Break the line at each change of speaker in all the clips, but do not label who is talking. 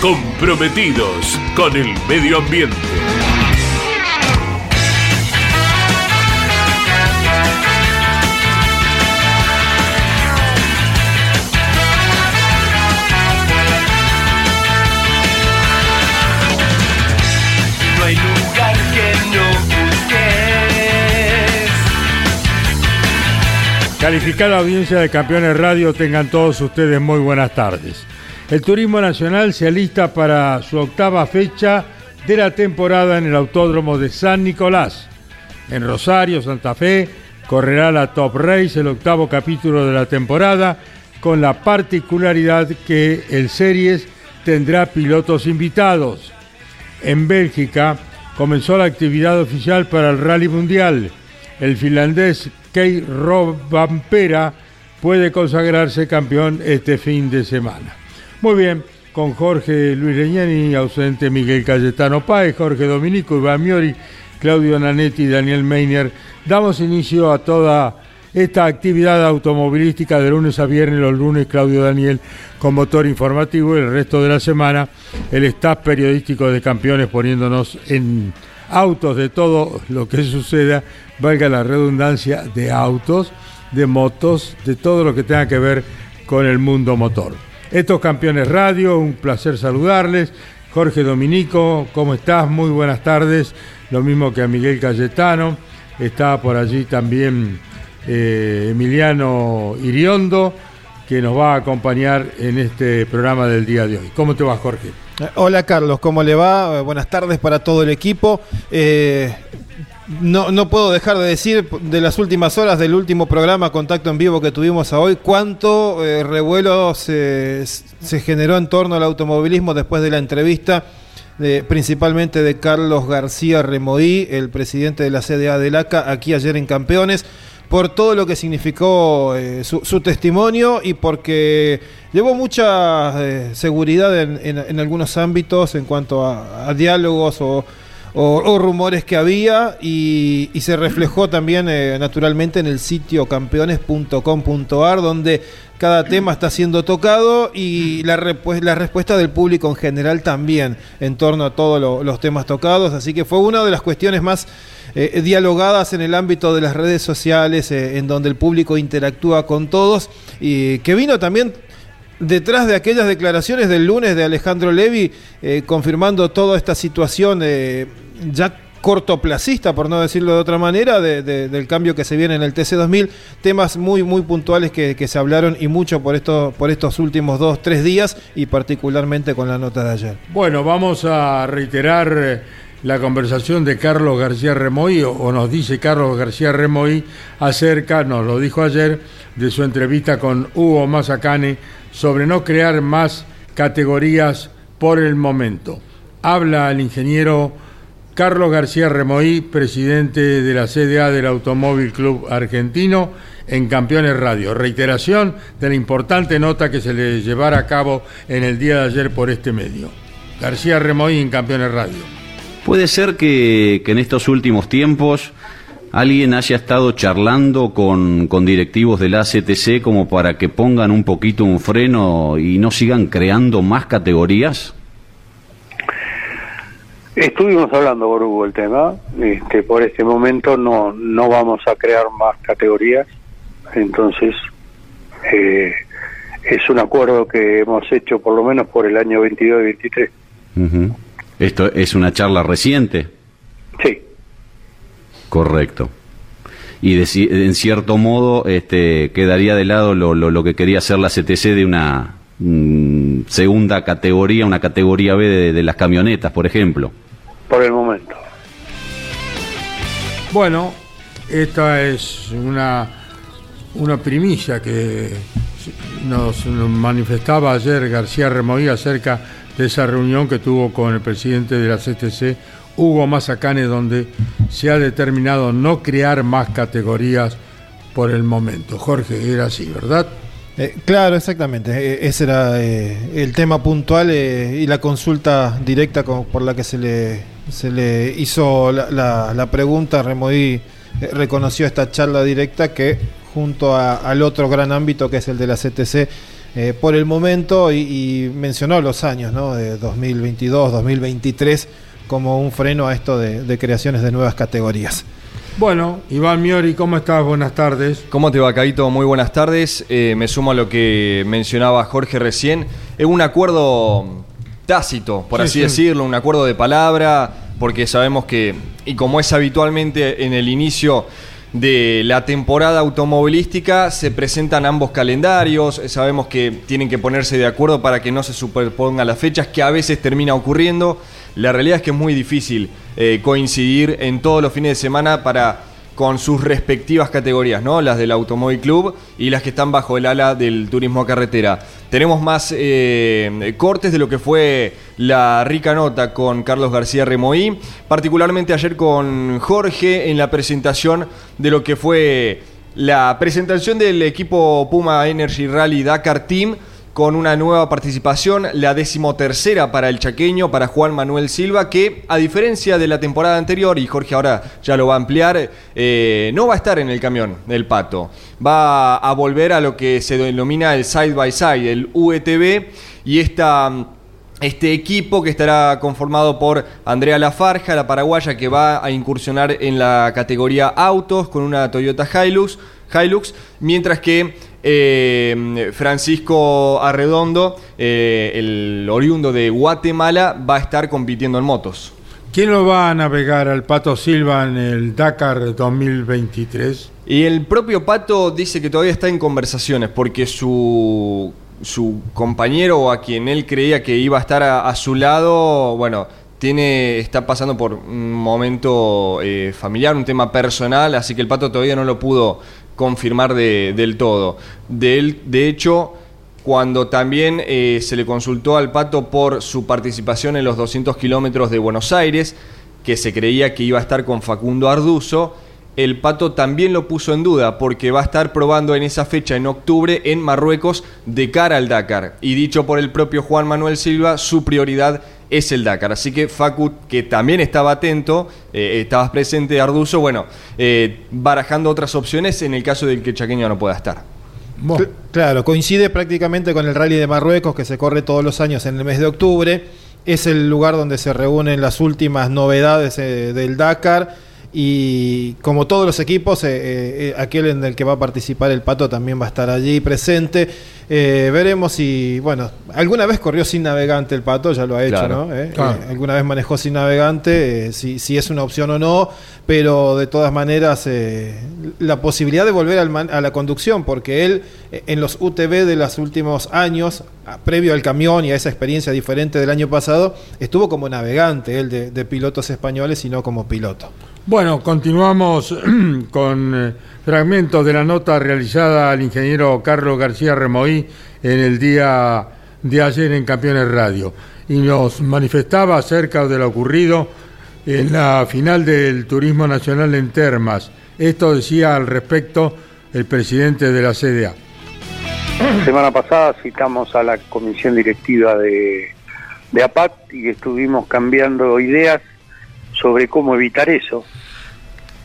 comprometidos con el medio ambiente.
No hay lugar que no busques.
Calificada audiencia de Campeones Radio, tengan todos ustedes muy buenas tardes. El Turismo Nacional se alista para su octava fecha de la temporada en el Autódromo de San Nicolás. En Rosario, Santa Fe, correrá la Top Race, el octavo capítulo de la temporada, con la particularidad que el Series tendrá pilotos invitados. En Bélgica comenzó la actividad oficial para el Rally Mundial. El finlandés Kei Vampera puede consagrarse campeón este fin de semana. Muy bien, con Jorge Luis Leñani, ausente Miguel Cayetano Páez, Jorge Dominico, Iván Miori, Claudio Nanetti y Daniel Meiner, damos inicio a toda esta actividad automovilística de lunes a viernes, los lunes Claudio Daniel con motor informativo y el resto de la semana el staff periodístico de campeones poniéndonos en autos de todo lo que suceda, valga la redundancia, de autos, de motos, de todo lo que tenga que ver con el mundo motor. Estos campeones radio, un placer saludarles. Jorge Dominico, ¿cómo estás? Muy buenas tardes. Lo mismo que a Miguel Cayetano. Está por allí también eh, Emiliano Iriondo, que nos va a acompañar en este programa del día de hoy. ¿Cómo te va, Jorge?
Eh, Hola Carlos, ¿cómo le va? Eh, Buenas tardes para todo el equipo. No, no puedo dejar de decir de las últimas horas del último programa Contacto en Vivo que tuvimos hoy, cuánto eh, revuelo se, se generó en torno al automovilismo después de la entrevista, de- principalmente de Carlos García Remoí, el presidente de la CDA del ACA, aquí ayer en Campeones por todo lo que significó eh, su, su testimonio y porque llevó mucha eh, seguridad en, en- algunos ámbitos en cuanto a diálogos o, o- rumores que había y, se reflejó también eh, naturalmente en el sitio campeones.com.ar donde cada tema está siendo tocado y la, respuesta del público en general también en torno a todos lo- los temas tocados. Así que fue una de las cuestiones más eh, dialogadas en el ámbito de las redes sociales, eh, en donde el público interactúa con todos y que vino también detrás de aquellas declaraciones del lunes de Alejandro Levi eh, confirmando toda esta situación eh, ya cortoplacista, por no decirlo de otra manera, de- de- del cambio que se viene en el TC2000, temas muy muy puntuales que, que se hablaron y mucho por, esto, por estos últimos dos, tres días y particularmente con la nota de ayer.
Bueno, vamos a reiterar eh, la conversación de Carlos García Remoy, o, nos dice Carlos García Remoy, acerca, nos lo dijo ayer, de su entrevista con Hugo Mazacane sobre no crear más categorías por el momento. Habla el ingeniero Carlos García Remoí, presidente de la CDA del Automóvil Club Argentino, en Campeones Radio. Reiteración de la importante nota que se le llevara a cabo en el día de ayer por este medio. García Remoí en Campeones Radio.
Puede ser que, que en estos últimos tiempos alguien haya estado charlando con, con directivos de la ACTC como para que pongan un poquito un freno y no sigan creando más categorías.
Estuvimos hablando por Hugo el tema, este, por este momento no, no vamos a crear más categorías, entonces eh, es un acuerdo que hemos hecho por lo menos por el año 22 y 23.
Ujú. Esto es una charla reciente,
Sí,
correcto. Y de en cierto modo este, quedaría de lado lo, lo- lo que quería hacer la CTC de una mm, segunda categoría, una categoría B de, de las camionetas, por ejemplo.
por el momento.
Bueno, esta es una, una primicia que nos, manifestaba ayer García Remoí acerca de esa reunión que tuvo con el presidente de la CTC, Hugo Mazacane, donde se ha determinado no crear más categorías por el momento. Jorge, era así, ¿verdad?
Eh, claro, exactamente. Eh, ese era eh, el tema puntual eh, y la consulta directa por la que se le, se le hizo la, la- pregunta. Remodí reconoció esta charla directa que junto al otro gran ámbito que es el de la CTC eh, por el momento y, y mencionó los años ¿no? de 2022, 2023 como un freno a esto de, de creaciones de nuevas categorías.
Bueno, Iván Miori, ¿cómo estás? Buenas tardes.
¿Cómo te va, Caito? Muy buenas tardes. Eh, me sumo a lo que mencionaba Jorge recién. Es un acuerdo tácito, por
Sí,
así
sí.
decirlo, un acuerdo de palabra, porque sabemos que, y como es habitualmente en el inicio de la temporada automovilística, se presentan ambos calendarios, sabemos que tienen que ponerse de acuerdo para que no se superpongan las fechas, que a veces termina ocurriendo. La realidad es que es muy difícil eh, coincidir en todos los fines de semana para con sus respectivas categorías, ¿no? Las del Automóvil Club y las que están bajo el ala del turismo a carretera. Tenemos más eh, cortes de lo que fue la rica nota con Carlos García Remoí, particularmente ayer con Jorge en la presentación de lo que fue la presentación del equipo Puma Energy Rally Dakar Team con una nueva participación, la decimotercera para el chaqueño, para Juan Manuel Silva, que a diferencia de la temporada anterior, y Jorge ahora ya lo va a ampliar, eh, no va a estar en el camión del pato. Va a volver a lo que se denomina el side by side, el UETB, y este equipo que estará conformado por Andrea Lafarja, la paraguaya, que va a incursionar en la categoría autos con una Toyota Hilux, Hilux mientras que eh, Francisco Arredondo, eh, el oriundo de Guatemala, va a estar compitiendo en motos.
¿Quién lo va a navegar al Pato Silva en el Dakar 2023?
Y el propio Pato dice que todavía está en conversaciones porque su, su compañero o a quien él creía que iba a estar a, a su lado, bueno, tiene, está pasando por un momento eh, familiar, un tema personal, así que el Pato todavía no lo pudo confirmar de- del todo. De hecho, cuando también eh, se le consultó al Pato por su participación en los 200 kilómetros de Buenos Aires, que se creía que iba a estar con Facundo Arduzo, el Pato también lo puso en duda porque va a estar probando en esa fecha, en octubre, en Marruecos, de cara al Dakar. Y dicho por el propio Juan Manuel Silva, su prioridad es el Dakar. Así que Facu, que también estaba atento, eh, estabas presente, Arduzo, bueno, eh, barajando otras opciones en el caso del que Chaqueño no pueda estar.
Bueno,
Claro, coincide prácticamente con el Rally de Marruecos que se corre todos los años en el mes de octubre. Es el lugar donde se reúnen las últimas novedades eh, del Dakar y como todos los equipos, eh, eh, aquel en el que va a participar el Pato también va a estar allí presente. Eh, veremos si, bueno, alguna vez corrió sin navegante el Pato, ya lo ha hecho,
Claro.
¿no? Eh,
Claro.
eh, alguna vez manejó sin navegante, eh, si, si es una opción o no, pero de todas maneras eh, la posibilidad de volver al man- a la conducción, porque él eh, en los UTV de los últimos años, a- previo al camión y a esa experiencia diferente del año pasado, estuvo como navegante, él de, de pilotos españoles y no como piloto.
Bueno, continuamos con eh, fragmentos de la nota realizada al ingeniero Carlos García Remoí en el día de ayer en Campeones Radio y nos manifestaba acerca de lo ocurrido en la final del Turismo Nacional en Termas. Esto decía al respecto el presidente de la CDA.
Semana pasada citamos a la comisión directiva de, de APAT y estuvimos cambiando ideas sobre cómo evitar eso.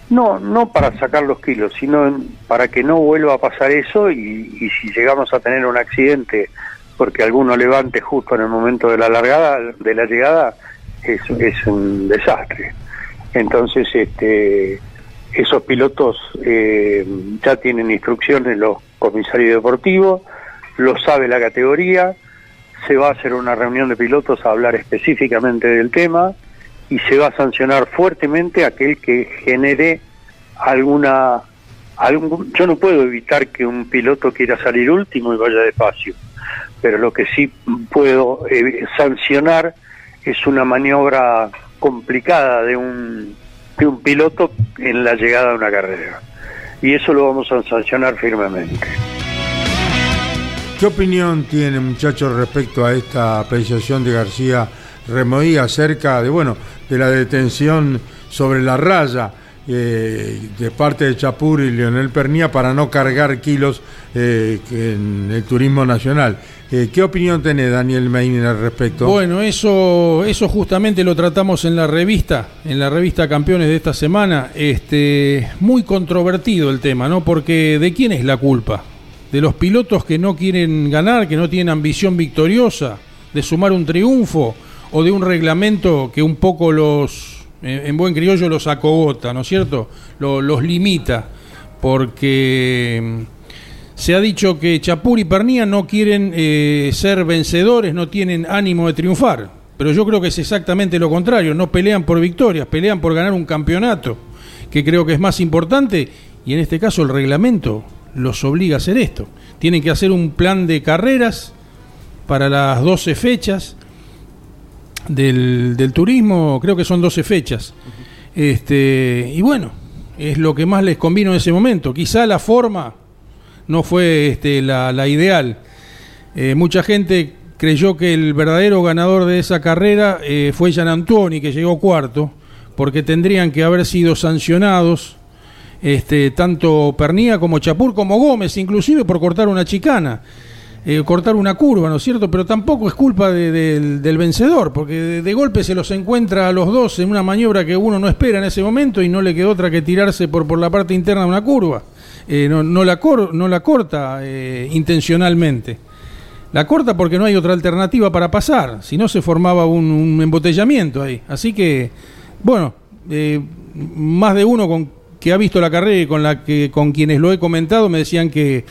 No, no para sacar los kilos, sino para que no vuelva a pasar eso y, si llegamos a tener un accidente porque alguno levante justo en el momento de la largada, de la llegada, es, es un desastre. Entonces, este, esos pilotos eh, ya tienen instrucciones los comisarios deportivos, lo sabe la categoría, se va a hacer una reunión de pilotos a hablar específicamente del tema y se va a sancionar fuertemente aquel que genere alguna algún, yo no puedo evitar que un piloto quiera salir último y vaya despacio pero lo que sí puedo eh, sancionar es una maniobra complicada de un de un piloto en la llegada de una carrera y eso lo vamos a sancionar firmemente.
¿Qué opinión tiene, muchachos, respecto a esta apreciación de García Remoí acerca de, bueno, de la detención sobre la raya eh, de parte de Chapur y Leonel Pernía para no cargar kilos eh, en el turismo nacional? Eh, ¿Qué opinión tiene Daniel Meiner al respecto?
Bueno, eso, eso justamente lo tratamos en la revista, en la revista Campeones de esta semana. Este, muy controvertido el tema, ¿no? Porque ¿de quién es la culpa? de los pilotos que no quieren ganar, que no tienen ambición victoriosa, de sumar un triunfo o de un reglamento que un poco los, en buen criollo, los acogota, ¿no es cierto? los limita, porque mm, se ha dicho que Chapur y Pernía no quieren eh, ser vencedores, no tienen ánimo de triunfar, pero yo creo que es exactamente lo contrario, no pelean por victorias, pelean por ganar un campeonato, que creo que es más importante, y en este caso el reglamento los obliga a hacer esto. Tienen que hacer un plan de carreras para las 12 fechas del, turismo, creo que son 12 fechas. Este, y bueno, es lo que más les convino en ese momento. Quizá la forma no fue este, la, ideal. Eh, mucha gente creyó que el verdadero ganador de esa carrera eh, fue Gian Antoni, que llegó cuarto, porque tendrían que haber sido sancionados este, tanto Pernía como Chapur como Gómez, inclusive por cortar una chicana. Eh, cortar una curva, ¿no es cierto? Pero tampoco es culpa del vencedor, porque de, golpe se los encuentra a los dos en una maniobra que uno no espera en ese momento y no le quedó otra que tirarse por, por la parte interna de una curva. Eh, no, no, la no la corta eh, intencionalmente. La corta porque no hay otra alternativa para pasar, si no se formaba un, un embotellamiento ahí. Así que, bueno, más de uno con que ha visto la carrera y con, la que, con quienes lo he comentado me decían que,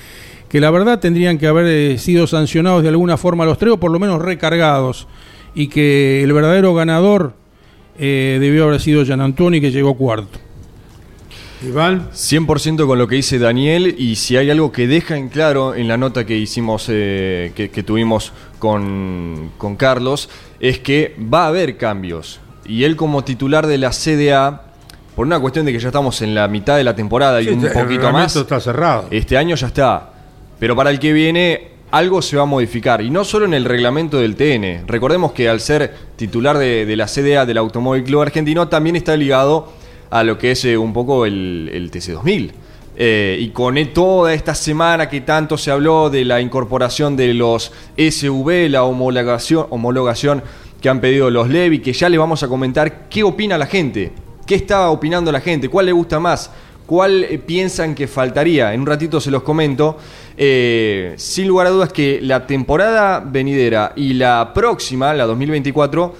que la verdad tendrían que haber eh, sido sancionados de alguna forma los tres o por lo menos recargados y que el verdadero ganador eh, debió haber sido Gian Antoni que llegó cuarto.
Iván. 100% con lo que dice Daniel y si hay algo que deja en claro en la nota que hicimos, eh, que, que, tuvimos con, con Carlos, es que va a haber cambios. Y él como titular de la CDA por una cuestión de que ya estamos en la mitad de la temporada y un poquito más.
está cerrado.
Este año ya está. Pero para el que viene, algo se va a modificar. Y no solo en el reglamento del TN. Recordemos que al ser titular de, la CDA del Automóvil Club Argentino, también está ligado a lo que es eh, un poco el, TC2000. Eh, y con toda esta semana que tanto se habló de la incorporación de los SV, la homologación, que han pedido los Levi, que ya le vamos a comentar qué opina la gente ¿Qué está opinando la gente? ¿Cuál le gusta más? ¿Cuál eh, piensan que faltaría? En un ratito se los comento. Eh, sin lugar a dudas que la temporada venidera y la próxima, la 2024,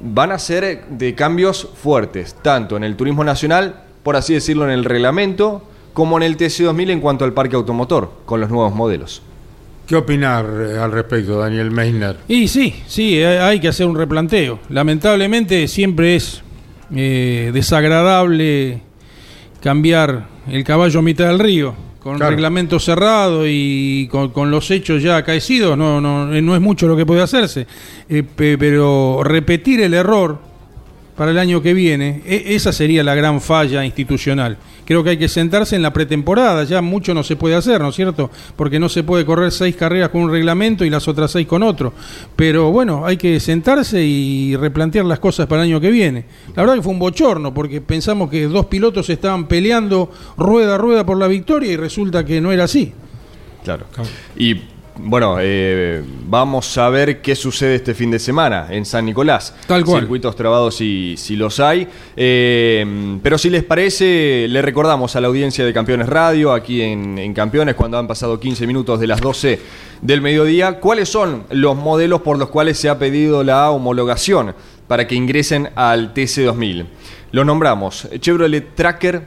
van a ser de cambios fuertes, tanto en el turismo nacional, por así decirlo, en el reglamento, como en el TC2000 en cuanto al parque automotor, con los nuevos modelos.
¿Qué opinar eh, al respecto, Daniel Meissner?
Y sí, sí, hay que hacer un replanteo. Lamentablemente siempre es eh, desagradable cambiar el caballo a mitad del río con reglamento cerrado y con, los hechos ya acaecidos, no, no, no es mucho lo que puede hacerse. Eh, pero repetir el error para el año que viene, e, esa sería la gran falla institucional creo que hay que sentarse en la pretemporada, ya mucho no se puede hacer, ¿no es cierto? Porque no se puede correr seis carreras con un reglamento y las otras seis con otro. Pero bueno, hay que sentarse y replantear las cosas para el año que viene. La verdad que fue un bochorno, porque pensamos que dos pilotos estaban peleando rueda a rueda por la victoria y resulta que no era así.
Claro. Y bueno, eh, vamos a ver qué sucede este fin de semana en San Nicolás.
Tal cual.
Circuitos trabados si, si los hay. Eh, pero si les parece, le recordamos a la audiencia de Campeones Radio, aquí en, en, Campeones, cuando han pasado 15 minutos de las 12 del mediodía, cuáles son los modelos por los cuales se ha pedido la homologación para que ingresen al TC2000. Los nombramos Chevrolet Tracker,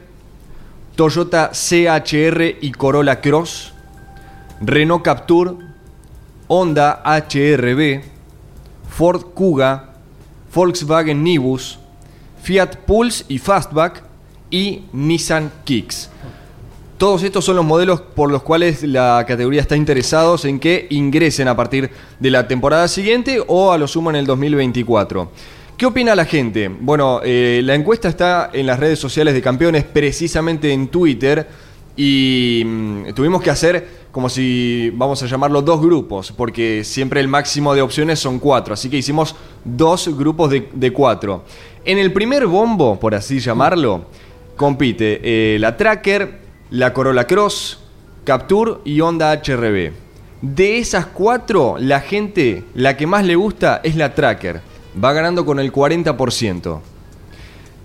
Toyota CHR y Corolla Cross. Renault Captur, Honda HRB, Ford Kuga, Volkswagen Nibus, Fiat Pulse y Fastback y Nissan Kicks. Todos estos son los modelos por los cuales la categoría está interesados en que ingresen a partir de la temporada siguiente o a lo sumo en el 2024. ¿Qué opina la gente? Bueno, eh, la encuesta está en las redes sociales de campeones, precisamente en Twitter, y mm, tuvimos que hacer como si, vamos a llamarlo, dos grupos, porque siempre el máximo de opciones son cuatro, así que hicimos dos grupos de, cuatro. En el primer bombo, por así llamarlo, compite eh, la Tracker, la Corolla Cross, Capture y Honda HRB. De esas cuatro, la gente, la que más le gusta es la Tracker. Va ganando con el 40%.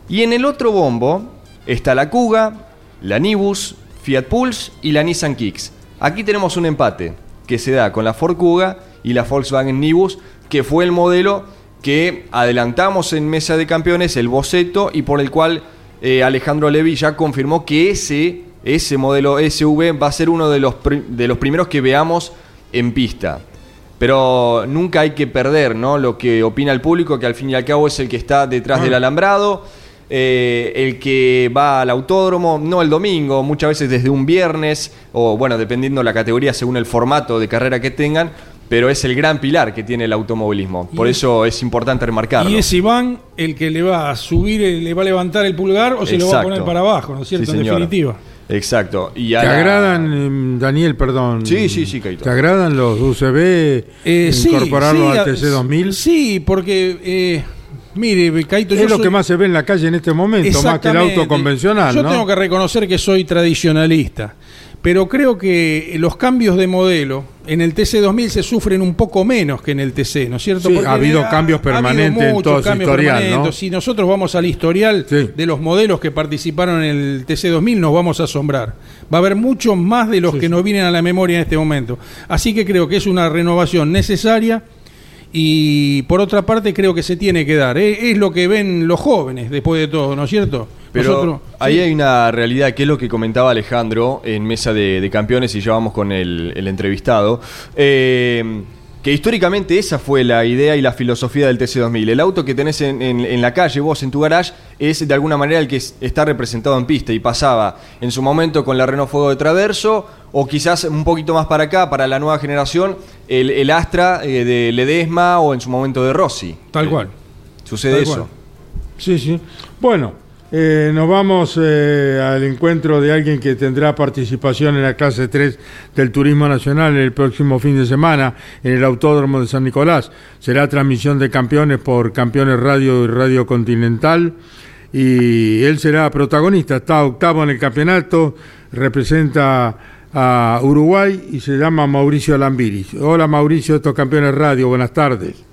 Y en el otro bombo está la Kuga, la Nibus, Fiat Pulse y la Nissan Kicks. Aquí tenemos un empate que se da con la Ford Kuga y la Volkswagen Nibus, que fue el modelo que adelantamos en Mesa de Campeones, el boceto, y por el cual eh, Alejandro Levi ya confirmó que ese, ese modelo SV va a ser uno de los, de los primeros que veamos en pista. Pero nunca hay que perder ¿no? lo que opina el público, que al fin y al cabo es el que está detrás del alambrado, eh, el que va al autódromo, no el domingo, muchas veces desde un viernes, o bueno, dependiendo la categoría según el formato de carrera que tengan, pero es el gran pilar que tiene el automovilismo. Por eso es importante remarcarlo.
Y es Iván el que le va a subir, el- le va a levantar el pulgar o se lo va a poner para abajo, ¿no es cierto?
Sí,
en definitiva.
Exacto. Y
¿Te agradan, em, Daniel, perdón?
Sí, sí, sí, Caito.
¿Te agradan los UCB?
Eh, sí, sí,
al TC2000?
Sí, porque, eh, mire, Caito,
es lo
soy-
que más se ve en la calle en este momento, más que el auto convencional,
Yo
¿no?
tengo que reconocer que soy tradicionalista, pero creo que los cambios de modelo en el TC2000 se sufren un poco menos que en el TC, ¿no es cierto?
Sí,
Porque
ha habido cambios permanentes en todo su historial.
Si nosotros vamos al historial
Sí.
de los modelos que participaron en el TC2000, nos vamos a asombrar. Va a haber muchos más de los que nos vienen a la memoria en este momento. Así que creo que es una renovación necesaria. Y por otra parte creo que se tiene que dar. ¿eh? Es lo que ven los jóvenes después de todo, ¿no es cierto?
Pero
Nosotros-
ahí
sí.
hay una realidad que es lo que comentaba Alejandro en mesa de, de campeones y ya vamos con el, el entrevistado. eh, que históricamente esa fue la idea y la filosofía del TC2000. El auto que tenés en, en- en la calle, vos en tu garage, es de alguna manera el que es- está representado en pista y pasaba en su momento con la Renault Fuego de Traverso o quizás un poquito más para acá, para la nueva generación, el, el Astra eh, de Ledesma o en su momento de Rossi.
Tal
Eh,
cual.
Sucede
Tal
eso.
cual.
Sí, sí. Bueno, eh, nos vamos eh, al encuentro de alguien que tendrá participación en la clase 3 del Turismo Nacional el próximo fin de semana en el Autódromo de San Nicolás. Será transmisión de campeones por Campeones Radio y Radio Continental. Y él será protagonista, está octavo en el campeonato, representa a Uruguay y se llama Mauricio Lambiris. Hola Mauricio, estos campeones radio, buenas tardes.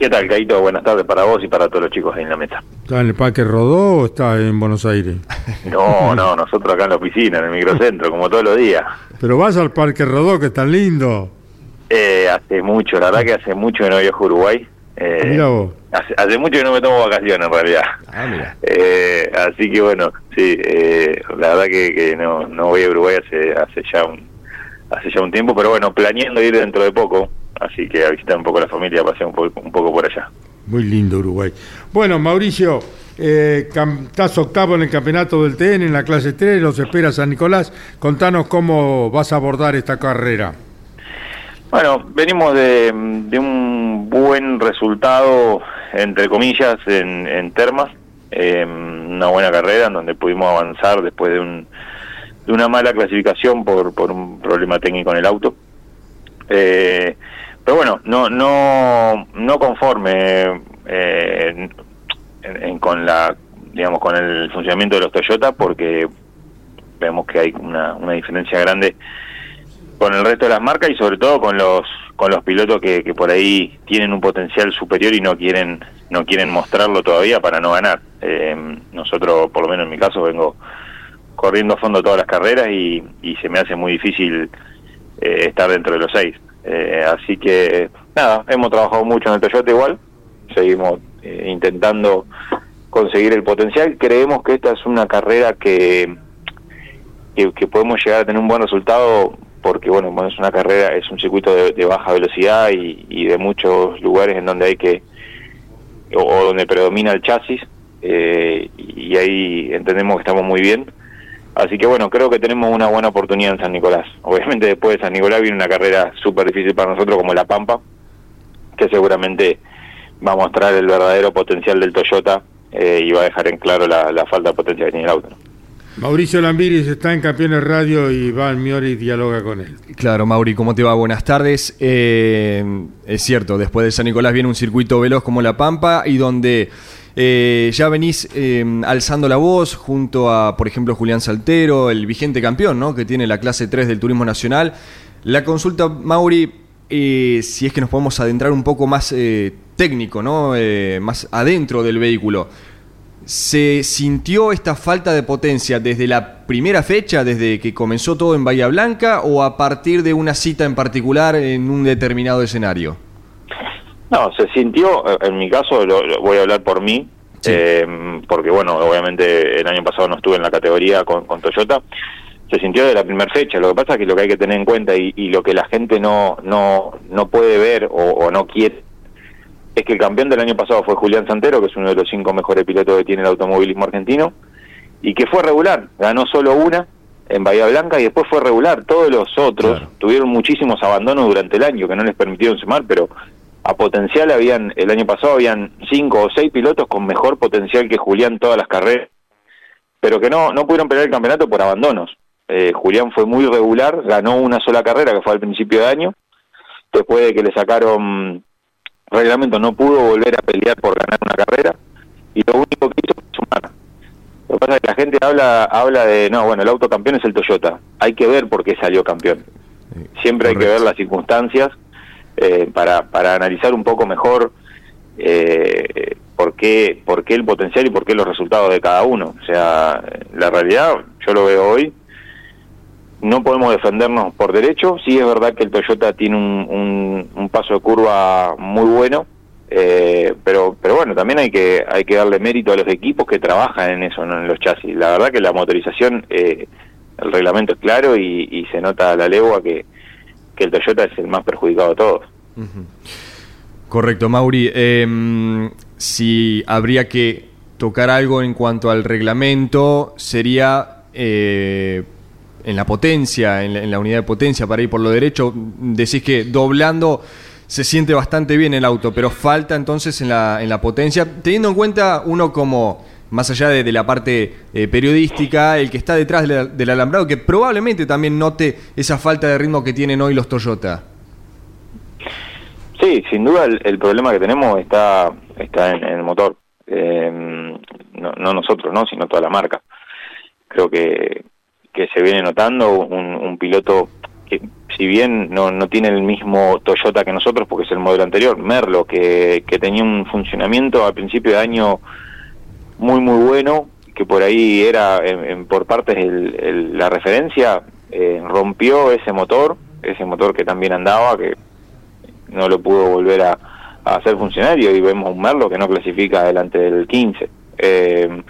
¿Qué tal, Caito? Buenas tardes para vos y para todos los chicos ahí en la mesa.
¿Está en el Parque Rodó o está en Buenos Aires?
No, no, nosotros acá en la oficina, en el microcentro, como todos los días.
Pero vas al Parque Rodó, que es tan lindo.
Eh, hace mucho, la verdad que hace mucho que no viajo a Uruguay. Eh,
Mira vos.
hace, hace mucho que no me tomo vacaciones en realidad.
Ah, mira.
Eh, así que bueno, sí, eh, la verdad que, que no, no voy a Uruguay hace, hace ya un hace ya un tiempo, pero bueno, planeando ir dentro de poco, así que a visitar un poco la familia, pasé un, poco un poco por allá.
Muy lindo Uruguay. Bueno, Mauricio, eh, estás octavo en el campeonato del TN, en la clase 3, los espera San Nicolás. Contanos cómo vas a abordar esta carrera.
Bueno, venimos de, de un buen resultado, entre comillas, en, en Termas, eh, una buena carrera en donde pudimos avanzar después de, un, de una mala clasificación por, por un problema técnico en el auto. Eh, pero bueno, no, no, no conforme eh, en- con la, digamos, con el funcionamiento de los Toyota, porque vemos que hay una, una diferencia grande con el resto de las marcas y sobre todo con los con los pilotos que, que por ahí tienen un potencial superior y no quieren no quieren mostrarlo todavía para no ganar. Eh, nosotros por lo menos en mi caso vengo corriendo a fondo todas las carreras y, y se me hace muy difícil eh, estar dentro de los seis Eh, así que nada hemos trabajado mucho en el Toyota igual seguimos eh, intentando conseguir el potencial creemos que esta es una carrera que que, podemos llegar a tener un buen resultado porque bueno, es una carrera, es un circuito de, de baja velocidad y, y de muchos lugares en donde hay que, o, o donde predomina el chasis, eh, y ahí entendemos que estamos muy bien. Así que bueno, creo que tenemos una buena oportunidad en San Nicolás. Obviamente después de San Nicolás viene una carrera súper difícil para nosotros como La Pampa, que seguramente va a mostrar el verdadero potencial del Toyota eh, y va a dejar en claro la, la falta de potencia que tiene el auto. ¿no?
Mauricio Lambiris está en Campeones Radio y Iván Miori dialoga con él.
Claro, Mauri, ¿cómo te va? Buenas tardes. Eh, es cierto, después de San Nicolás viene un circuito veloz como La Pampa y donde eh, ya venís eh, alzando la voz junto a, por ejemplo, Julián Saltero, el vigente campeón, ¿no? Que tiene la clase 3 del Turismo Nacional. La consulta, Mauri, eh, si es que nos podemos adentrar un poco más eh, técnico, ¿no? Más adentro del vehículo. ¿Se sintió esta falta de potencia desde la primera fecha, desde que comenzó todo en Bahía Blanca, o a partir de una cita en particular en un determinado escenario?
No, se sintió, eh, en mi caso, lo, lo voy a hablar por mí, eh, porque bueno, obviamente el año pasado no estuve en la categoría con, con Toyota, se sintió de la primera fecha. Lo que pasa es que lo que hay que tener en cuenta y, y lo que la gente no, no, no puede ver o, o no quiere es que el campeón del año pasado fue Julián Santero, que es uno de los cinco mejores pilotos que tiene el automovilismo argentino, y que fue regular, ganó solo una en Bahía Blanca y después fue regular. Todos los otros tuvieron muchísimos abandonos durante el año que no les permitieron sumar, pero a potencial habían, el año pasado habían cinco o seis pilotos con mejor potencial que Julián todas las carreras, pero que no, no pudieron pelear el campeonato por abandonos. Eh, Julián fue muy regular, ganó una sola carrera que fue al principio de año, después de que le sacaron reglamento no pudo volver a pelear por ganar una carrera y lo único que hizo fue sumar. Lo que pasa es que la gente habla habla de, no, bueno, el auto campeón es el Toyota. Hay que ver por qué salió campeón. Siempre hay que ver las circunstancias eh, para, para analizar un poco mejor eh, por, qué, por qué el potencial y por qué los resultados de cada uno. O sea, la realidad, yo lo veo hoy, no podemos defendernos por derecho. Sí es verdad que el Toyota tiene un, un, paso de curva muy bueno, eh, pero pero bueno, también hay que hay que darle mérito a los equipos que trabajan en eso, ¿no? en los chasis. La verdad que la motorización, eh, el reglamento es claro y, y se nota a la legua que, que el Toyota es el más perjudicado de todos.
Correcto, Mauri. Eh, si habría que tocar algo en cuanto al reglamento, sería eh, en la potencia, en la, en la, unidad de potencia para ir por lo derecho. Decís que doblando se siente bastante bien el auto, pero falta entonces en la, en la potencia, teniendo en cuenta uno como, más allá de, la parte eh, periodística, el que está detrás del alambrado, que probablemente también note esa falta de ritmo que tienen hoy los Toyota.
Sí, sin duda el, el problema que tenemos está, está en, el motor. Eh, no, no, nosotros, ¿no? sino toda la marca. Creo que, que se viene notando un piloto que si bien no, no tiene el mismo Toyota que nosotros porque es el modelo anterior, Merlo, que, que tenía un funcionamiento al principio de año muy muy bueno, que por ahí era en, por partes el, el, la referencia, eh, rompió ese motor, ese motor que también andaba, que no lo pudo volver a, hacer funcionario y vemos un Merlo que no clasifica delante del 15. Eh,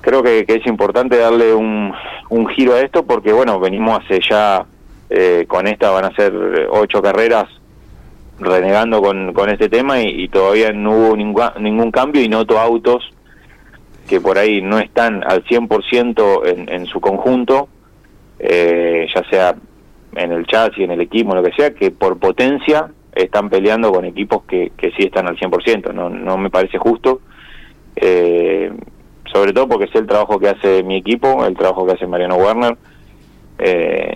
creo que, que, es importante darle un, un, giro a esto porque, bueno, venimos hace ya, eh, con esta van a ser ocho carreras renegando con, con este tema y, todavía no hubo ningún, ningún cambio y noto autos que por ahí no están al 100% en, en su conjunto, eh, ya sea en el chasis, en el equipo, lo que sea, que por potencia están peleando con equipos que, que sí están al 100%. No, no me parece justo. Eh, sobre todo porque sé el trabajo que hace mi equipo, el trabajo que hace Mariano Werner. Eh,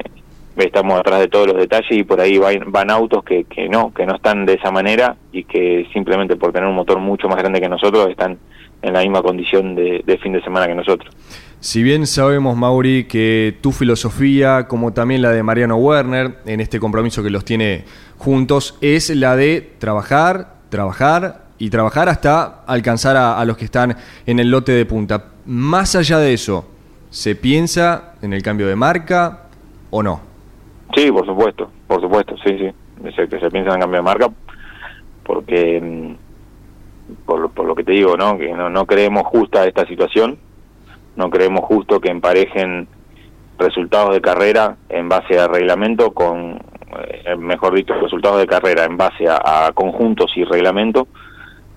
estamos atrás de todos los detalles y por ahí van, van autos que, que no, que no están de esa manera y que simplemente por tener un motor mucho más grande que nosotros están en la misma condición de, de fin de semana que nosotros.
Si bien sabemos, Mauri, que tu filosofía, como también la de Mariano Werner, en este compromiso que los tiene juntos, es la de trabajar, trabajar y trabajar hasta alcanzar a, a, los que están en el lote de punta. Más allá de eso, ¿se piensa en el cambio de marca o no?
Sí, por supuesto, por supuesto, sí, sí. Se, se piensa en cambio de marca porque, por, por lo que te digo, ¿no? que no, no creemos justa esta situación, no creemos justo que emparejen resultados de carrera en base a reglamento con, eh, mejor dicho, resultados de carrera en base a, conjuntos y reglamento,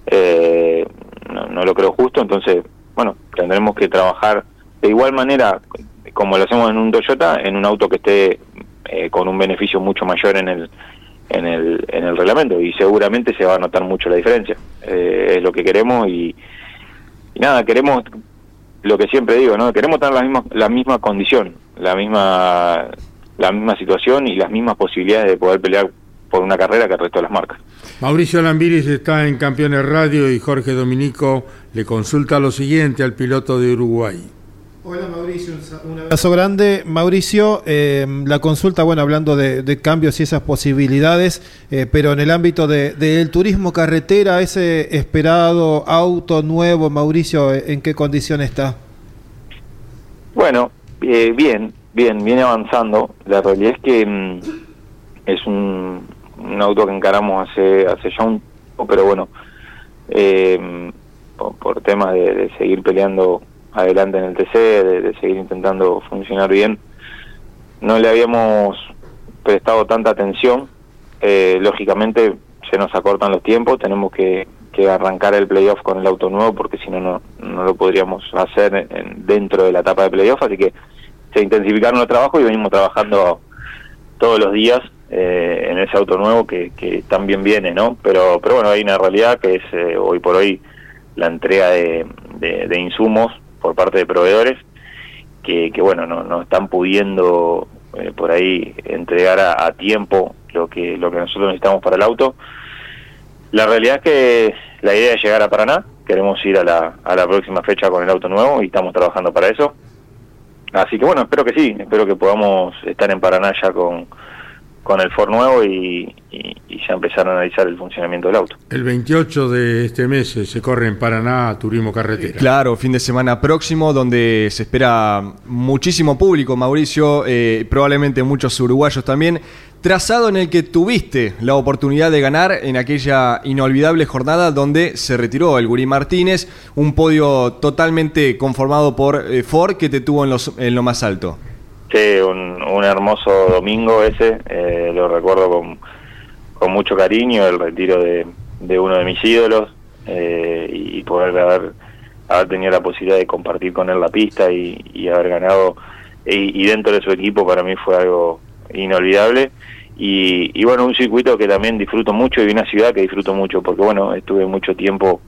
eh, no, lo creo justo, entonces, bueno, tendremos que trabajar de igual manera como lo hacemos en un Toyota, en un auto que esté eh, con un beneficio mucho mayor en el, en el, en el reglamento y seguramente se va a notar mucho la diferencia. es lo que queremos y, y nada, queremos lo que siempre digo, ¿no? Queremos tener la misma, la misma condición, la misma, la misma situación y las mismas posibilidades de poder pelear por una carrera que el resto de las marcas.
Mauricio Lambiris está en Campeones Radio y Jorge Dominico le consulta lo siguiente al piloto de Uruguay.
Hola Mauricio, un abrazo grande. Mauricio, eh, la consulta, bueno, hablando de, cambios y esas posibilidades, eh, pero en el ámbito del turismo carretera, ese esperado auto nuevo, Mauricio, ¿en qué condición está?
Bueno, eh, bien, bien, viene avanzando. La realidad es que mm, es un, auto que encaramos hace, hace ya un tiempo, pero bueno, por, temas de seguir peleando adelante en el TC, de, seguir intentando funcionar bien. No le habíamos prestado tanta atención, eh, lógicamente se nos acortan los tiempos, tenemos que, arrancar el playoff con el auto nuevo porque si no, no lo podríamos hacer dentro de la etapa de playoff, así que se intensificaron los trabajos y venimos trabajando todos los días eh, en ese auto nuevo que, que también viene, ¿no? Pero, pero bueno, hay una realidad que es eh, hoy por hoy la entrega de, de insumos por parte de proveedores que, que bueno, no, no están pudiendo eh, por ahí entregar a, tiempo lo que, lo que nosotros necesitamos para el auto. La realidad es que la idea es llegar a Paraná, queremos ir a la, a la próxima fecha con el auto nuevo y estamos trabajando para eso. Así que bueno, espero que sí, espero que podamos estar en Paraná ya con, con el Ford nuevo y, ya empezar a analizar el funcionamiento del auto.
El 28 de este mes se corre en Paraná Turismo Carretera.
Claro, fin de semana próximo donde se espera muchísimo público, Mauricio, eh, probablemente muchos uruguayos también. Trazado en el que tuviste la oportunidad de ganar en aquella inolvidable jornada donde se retiró el Gurí Martínez, un podio totalmente conformado por eh, Ford que te tuvo en, los, en lo más alto.
Un, hermoso domingo ese, eh, lo recuerdo con, con, mucho cariño, el retiro de, uno de mis ídolos eh, y poder haber, haber tenido la posibilidad de compartir con él la pista y, haber ganado y, dentro de su equipo para mí fue algo inolvidable. Y, y, bueno, un circuito que también disfruto mucho y una ciudad que disfruto mucho porque bueno, estuve mucho tiempo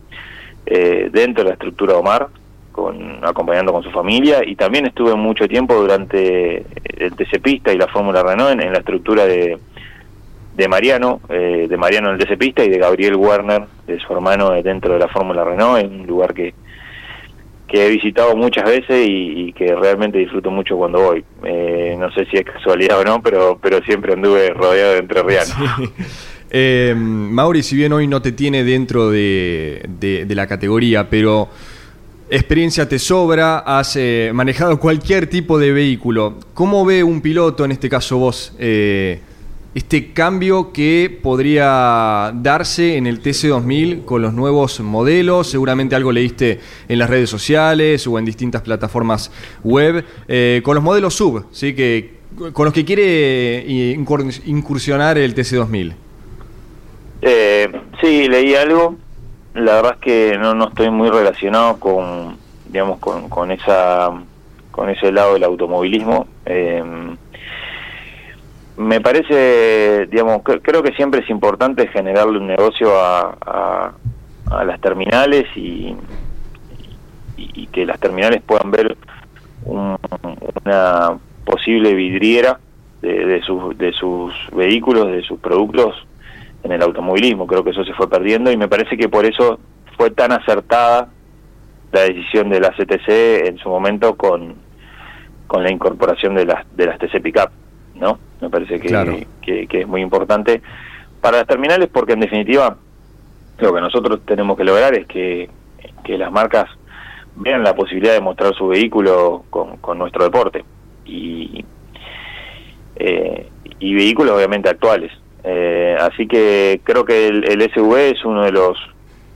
eh, dentro de la estructura Omar, con, acompañando con su familia y también estuve mucho tiempo durante el TC Pista y la Fórmula Renault en, la estructura de, de Mariano, eh, de Mariano en el TC Pista y de Gabriel Werner, de su hermano dentro de la Fórmula Renault, en un lugar que, que he visitado muchas veces y, que realmente disfruto mucho cuando voy. Eh, no sé si es casualidad o no, pero, pero siempre anduve rodeado de entrerrianos.
Eh, Mauri, si bien hoy no te tiene dentro de, de la categoría, pero experiencia te sobra, has eh, manejado cualquier tipo de vehículo. ¿Cómo ve un piloto, en este caso vos, eh, este cambio que podría darse en el TC2000 con los nuevos modelos? Seguramente algo leíste en las redes sociales o en distintas plataformas web, eh, con los modelos sub, ¿sí? que, con los que quiere incursionar el TC2000.
sí, leí algo la verdad es que no, no estoy muy relacionado con, digamos, con, con esa con ese lado del automovilismo. Em, me parece, digamos, creo que siempre es importante generarle un negocio a, a, las terminales y, y, que las terminales puedan ver una posible vidriera de, de, sus, de sus vehículos, de sus productos en el automovilismo. Creo que eso se fue perdiendo y me parece que por eso fue tan acertada la decisión de la CTC en su momento con, con la incorporación de las, de las TC Pickup, ¿no? Me parece que, que, es muy importante para las terminales porque en definitiva lo que nosotros tenemos que lograr es que, que las marcas vean la posibilidad de mostrar su vehículo con, con nuestro deporte y, eh, y vehículos obviamente actuales eh, así que creo que el, el, SV es uno de los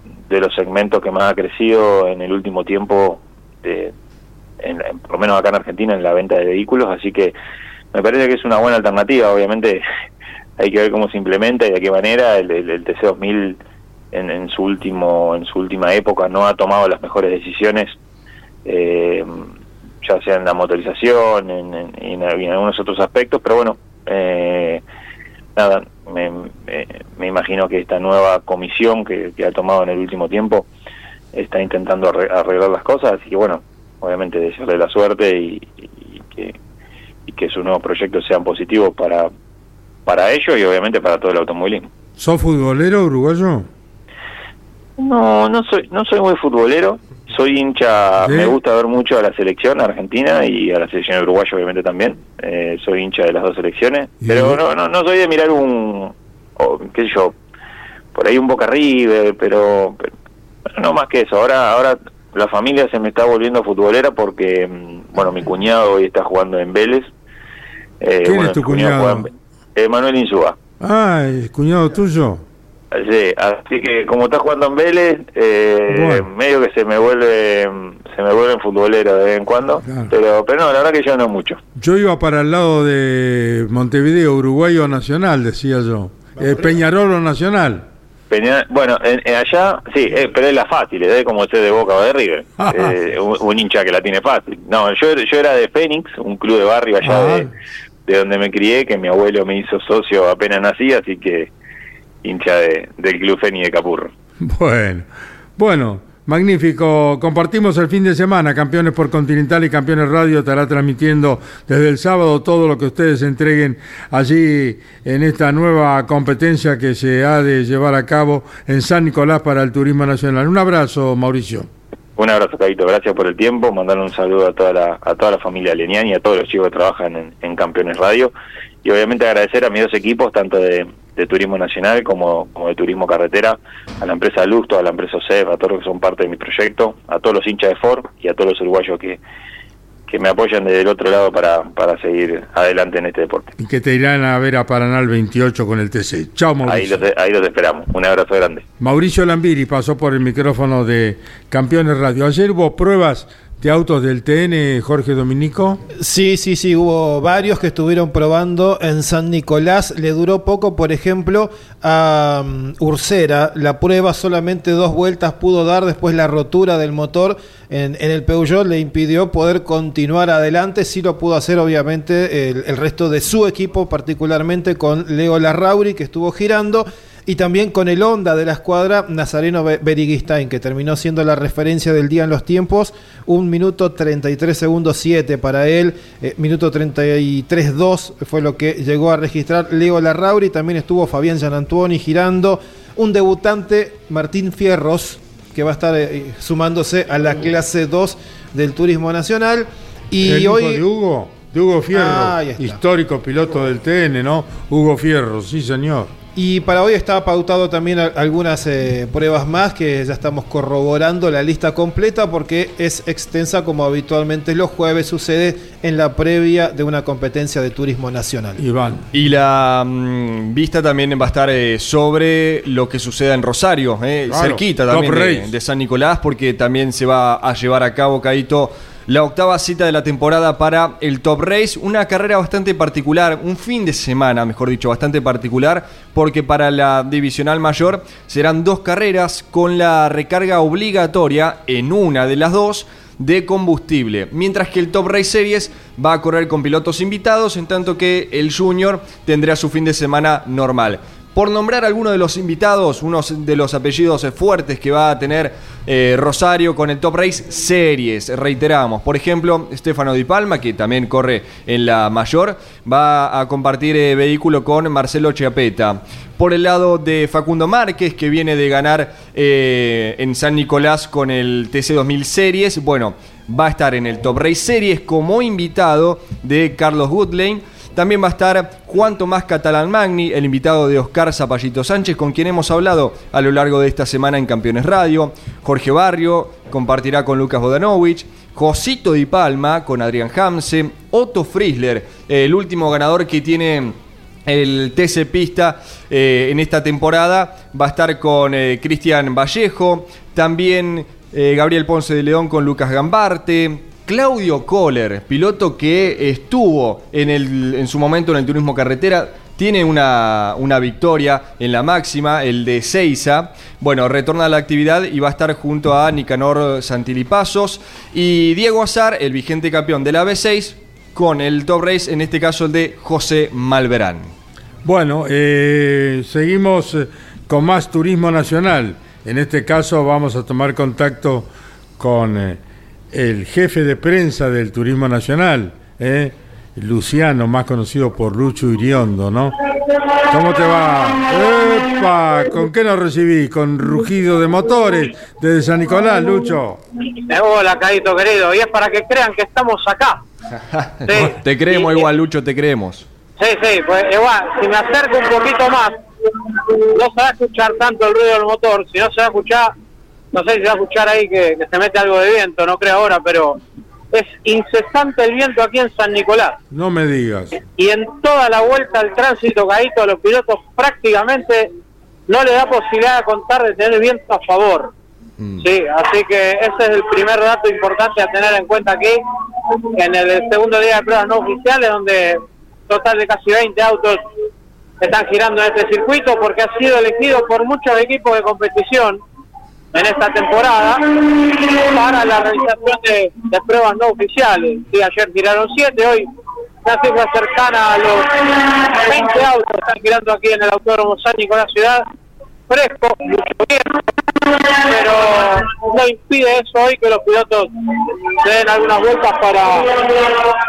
de los segmentos que más ha crecido en el último tiempo de, en, en- por lo menos acá en Argentina, en la venta de vehículos, así que me parece que es una buena alternativa, obviamente. Hay que ver cómo se implementa y de qué manera. El, el, el TC2000 en, en su último en su última época no ha tomado las mejores decisiones eh, ya sea en la motorización en, en- en algunos otros aspectos. Pero bueno eh, nada me, me- me imagino que esta nueva comisión que, que ha tomado en el último tiempo está intentando arre- arreglar las cosas así que bueno obviamente desearle la suerte y, y que y que sus nuevos proyectos sean positivos para para ellos y obviamente para todo el automovilismo
¿Sos futbolero uruguayo?
No, no soy, no soy muy futbolero. Soy hincha,
¿Sí?
me gusta ver mucho a la selección argentina y a la selección uruguaya obviamente también. Eh, soy hincha de las dos selecciones, pero no, no, no soy de mirar un, o, qué sé yo, por ahí un Boca River, pero, pero no más que eso. Ahora, ahora la familia se me está volviendo futbolera porque, mm, bueno, mi cuñado hoy está jugando en Vélez. Eh,
¿Quién
bueno,
es tu
cuñado
cuñado?
juega en- eh, Manuel Insúa.
Ah, ¿es cuñado tuyo?
Sí, así que como está jugando en Vélez, eh,
Bueno.
medio que se me vuelve se me vuelve futbolero de vez en cuando,
Claro.
pero pero no, la verdad que yo no mucho.
Yo iba para el lado de Montevideo, Uruguayo Nacional, decía yo. Eh, Peñarol o Nacional.
Peña- bueno, en, en allá, sí, eh, pero es la fácil, es como usted de Boca o de River, Eh, un, un hincha que la tiene fácil. No, yo, yo era de Fénix, un club de barrio allá
Ah.
de, de donde me crié, que mi abuelo me hizo socio apenas nací, así que hincha de, del club Fénix de Capurro.
Bueno, bueno, magnífico. Compartimos el fin de semana. Campeones por Continental y Campeones Radio estará transmitiendo desde el sábado todo lo que ustedes entreguen allí en esta nueva competencia que se ha de llevar a cabo en San Nicolás para el Turismo Nacional. Un abrazo, Mauricio.
Un abrazo, Caito, gracias por el tiempo. Mandar un saludo a toda la, a toda la familia Lenian y a todos los chicos que trabajan en, en Campeones Radio. Y obviamente agradecer a mis dos equipos, tanto de, de Turismo Nacional como, como de Turismo Carretera, a la empresa Lusto, a la empresa OSEF, a todos los que son parte de mi proyecto, a todos los hinchas de Ford y a todos los uruguayos que, que me apoyan desde el otro lado para, para seguir adelante en este deporte.
Y que te irán a ver a Paranal 28 con el TC. Chao,
Ahí
Mauricio.
los, ahí los esperamos. Un abrazo grande.
Mauricio Lambiri pasó por el micrófono de Campeones Radio. Ayer hubo pruebas de autos del TN, Jorge Dominico.
Sí, sí, sí, hubo varios que estuvieron probando en San Nicolás. Le duró poco, por ejemplo, a um, Ursera. La prueba solamente dos vueltas pudo dar, después la rotura del motor en, en el Peugeot le impidió poder continuar adelante. Sí lo pudo hacer, obviamente, el, el resto de su equipo, particularmente con Leo Larrauri, que estuvo girando. Y también con el Honda de la escuadra, Nazareno Be- Beriguistain, que terminó siendo la referencia del día en los tiempos. Un minuto 33 segundos 7 para él. eh, minuto 33 2 fue lo que llegó a registrar Leo Larrauri. También estuvo Fabián Gianantuoni girando. Un debutante, Martín Fierros, que va a estar eh, sumándose a la clase 2 del Turismo Nacional. Y
el
hoy...
de Hugo, de Hugo Fierro,
Ah,
histórico piloto del TN, ¿no? Hugo Fierro, sí, señor.
Y para hoy está pautado también algunas eh, pruebas más que ya estamos corroborando la lista completa porque es extensa como habitualmente los jueves sucede en la previa de una competencia de turismo nacional.
Iván.
Y la mm, vista también va a estar eh, sobre lo que suceda en Rosario, eh,
Claro,
cerquita también de San Nicolás, porque también se va a llevar a cabo, Caito, la octava cita de la temporada para el Top Race. Una carrera bastante particular, un fin de semana, mejor dicho, bastante particular, porque para la divisional mayor serán dos carreras con la recarga obligatoria en una de las dos de combustible, mientras que el Top Race Series va a correr con pilotos invitados, en tanto que el Junior tendrá su fin de semana normal. Por nombrar algunos de los invitados, unos de los apellidos fuertes que va a tener eh, Rosario con el Top Race Series, reiteramos. Por ejemplo, Stefano Di Palma, que también corre en la mayor, va a compartir eh, vehículo con Marcelo Chiapeta. Por el lado de Facundo Márquez, que viene de ganar eh, en San Nicolás con el TC2000 Series, bueno, va a estar en el Top Race Series como invitado de Carlos Goodlane. También va a estar Juan Tomás Catalán Magni, el invitado de Oscar Zapallito Sánchez, con quien hemos hablado a lo largo de esta semana en Campeones Radio. Jorge Barrio compartirá con Lucas Bodanovich. Josito Di Palma con Adrián Hamse. Otto Friesler, el último ganador que tiene el TC Pista eh, en esta temporada va a estar con eh, Cristian Vallejo, también eh, Gabriel Ponce de León con Lucas Gambarte, Claudio Kohler, piloto que estuvo en, el, en su momento en el turismo carretera, tiene una, una, victoria en la máxima, el de Seiza. Bueno, retorna a la actividad y va a estar junto a Nicanor Santilipazos y Diego Azar, el vigente campeón de la B6, con el top race, en este caso el de José Malverán.
Bueno, eh, seguimos con más turismo nacional. En este caso vamos a tomar contacto con eh, el jefe de prensa del turismo nacional, eh, Luciano, más conocido por Lucho Iriondo, ¿no? ¿Cómo te va? ¡Epa! ¿Con qué nos recibí? ¿Con rugido de motores desde San Nicolás, Lucho?
Hola, Caito querido. Y es para que crean que estamos acá.
Sí. te creemos igual, Lucho, te creemos.
Sí, sí, pues igual, si me acerco un poquito más, no se va a escuchar tanto el ruido del motor, si no se va a escuchar, no sé si va a escuchar ahí que, que se mete algo de viento, no creo ahora, pero es incesante el viento aquí en San Nicolás.
No me digas.
Y en toda la vuelta al tránsito caído a los pilotos prácticamente no le da posibilidad de contar de tener viento a favor.
Mm.
Sí, así que ese es el primer dato importante a tener en cuenta aquí, en el segundo día de pruebas no oficiales, donde total de casi 20 autos están girando en este circuito, porque ha sido elegido por muchos equipos de competición en esta temporada para la realización de, de pruebas no oficiales. Sí, ayer giraron 7, hoy una cifra cercana a los 20 autos están girando aquí en el Autódromo San Nicolás Ciudad, fresco, mucho viento, pero no impide eso hoy que los pilotos se den algunas vueltas para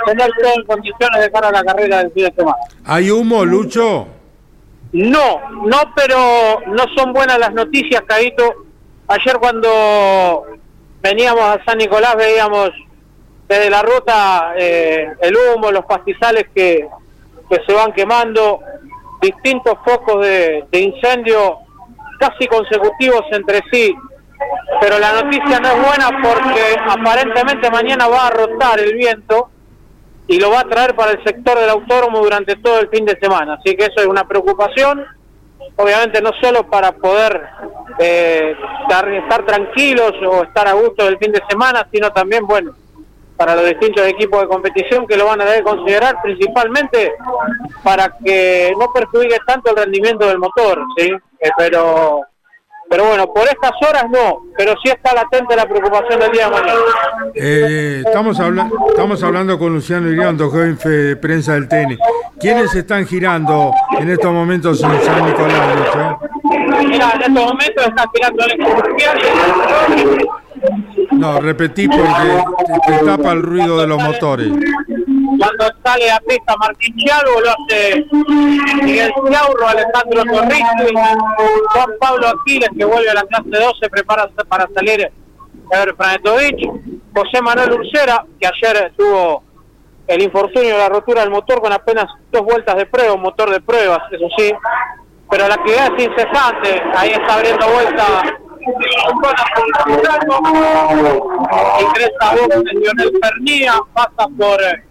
tener todo en condiciones de cara a la carrera del fin de semana.
¿Hay humo, Lucho?
No, no, pero no son buenas las noticias, Caito. Ayer cuando veníamos a San Nicolás veíamos desde la ruta eh, el humo, los pastizales que, que se van quemando, distintos focos de, de incendio casi consecutivos entre sí. Pero la noticia no es buena porque aparentemente mañana va a rotar el viento y lo va a traer para el sector del autódromo durante todo el fin de semana. Así que eso es una preocupación, obviamente no solo para poder eh, estar, tranquilos o estar a gusto del fin de semana, sino también, bueno, para los distintos equipos de competición que lo van a considerar principalmente para que no perjudique tanto el rendimiento del motor, ¿sí? Eh, pero pero bueno, por estas horas no, pero sí está latente la preocupación del día de mañana.
Eh, estamos, habla estamos hablando con Luciano Iriondo, jefe de prensa del TN. ¿Quiénes están girando en estos momentos en San Nicolás, Lucho?
Mira, en estos momentos está girando el
No, repetí porque te, te tapa el ruido de los motores.
Cuando sale a pista Martín Chialvo, lo hace Miguel Ciaurro, Alejandro Torrici, Juan Pablo Aquiles, que vuelve a la clase 12, prepara para salir Ever Franetovich, José Manuel Ursera, que ayer tuvo el infortunio de la rotura del motor con apenas dos vueltas de prueba, un motor de pruebas, eso sí, pero la actividad es incesante, ahí está abriendo vuelta ingresa Box Lionel Pernía, pasa por eh,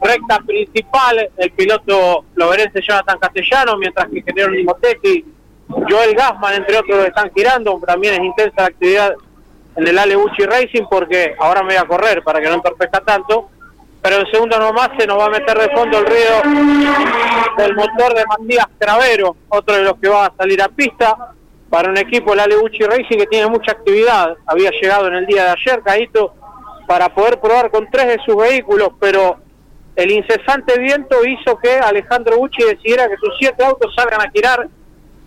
recta principal el piloto loverense Jonathan Castellano, mientras que Genero Limotetti, Joel Gassman, entre otros, están girando. También es intensa la actividad en el Ale Uchi Racing porque ahora me voy a correr para que no entorpezca tanto. Pero en segundo nomás se nos va a meter de fondo el ruido del motor de Matías Cravero, otro de los que va a salir a pista para un equipo, el Ale Uchi Racing, que tiene mucha actividad. Había llegado en el día de ayer, Caíto, para poder probar con tres de sus vehículos, pero el incesante viento hizo que Alejandro Bucci decidiera que sus siete autos salgan a girar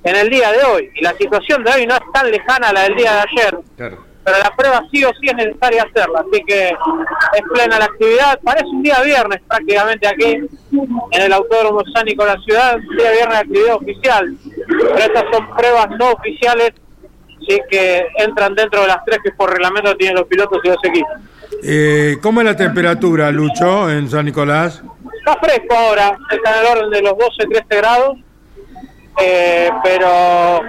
en el día de hoy. Y la situación de hoy no es tan lejana a la del día de ayer. Pero la prueba sí o sí es necesaria hacerla. Así que es plena la actividad. Parece un día viernes prácticamente aquí en el Autódromo San Nicolás Ciudad. Día viernes de actividad oficial. Pero estas son pruebas no oficiales. Sí que entran dentro de las tres que por reglamento tienen los pilotos y los equipos.
Eh, ¿Cómo es la temperatura, Lucho, en San Nicolás?
Está fresco ahora, está en el orden de los 12, 13 grados, eh, pero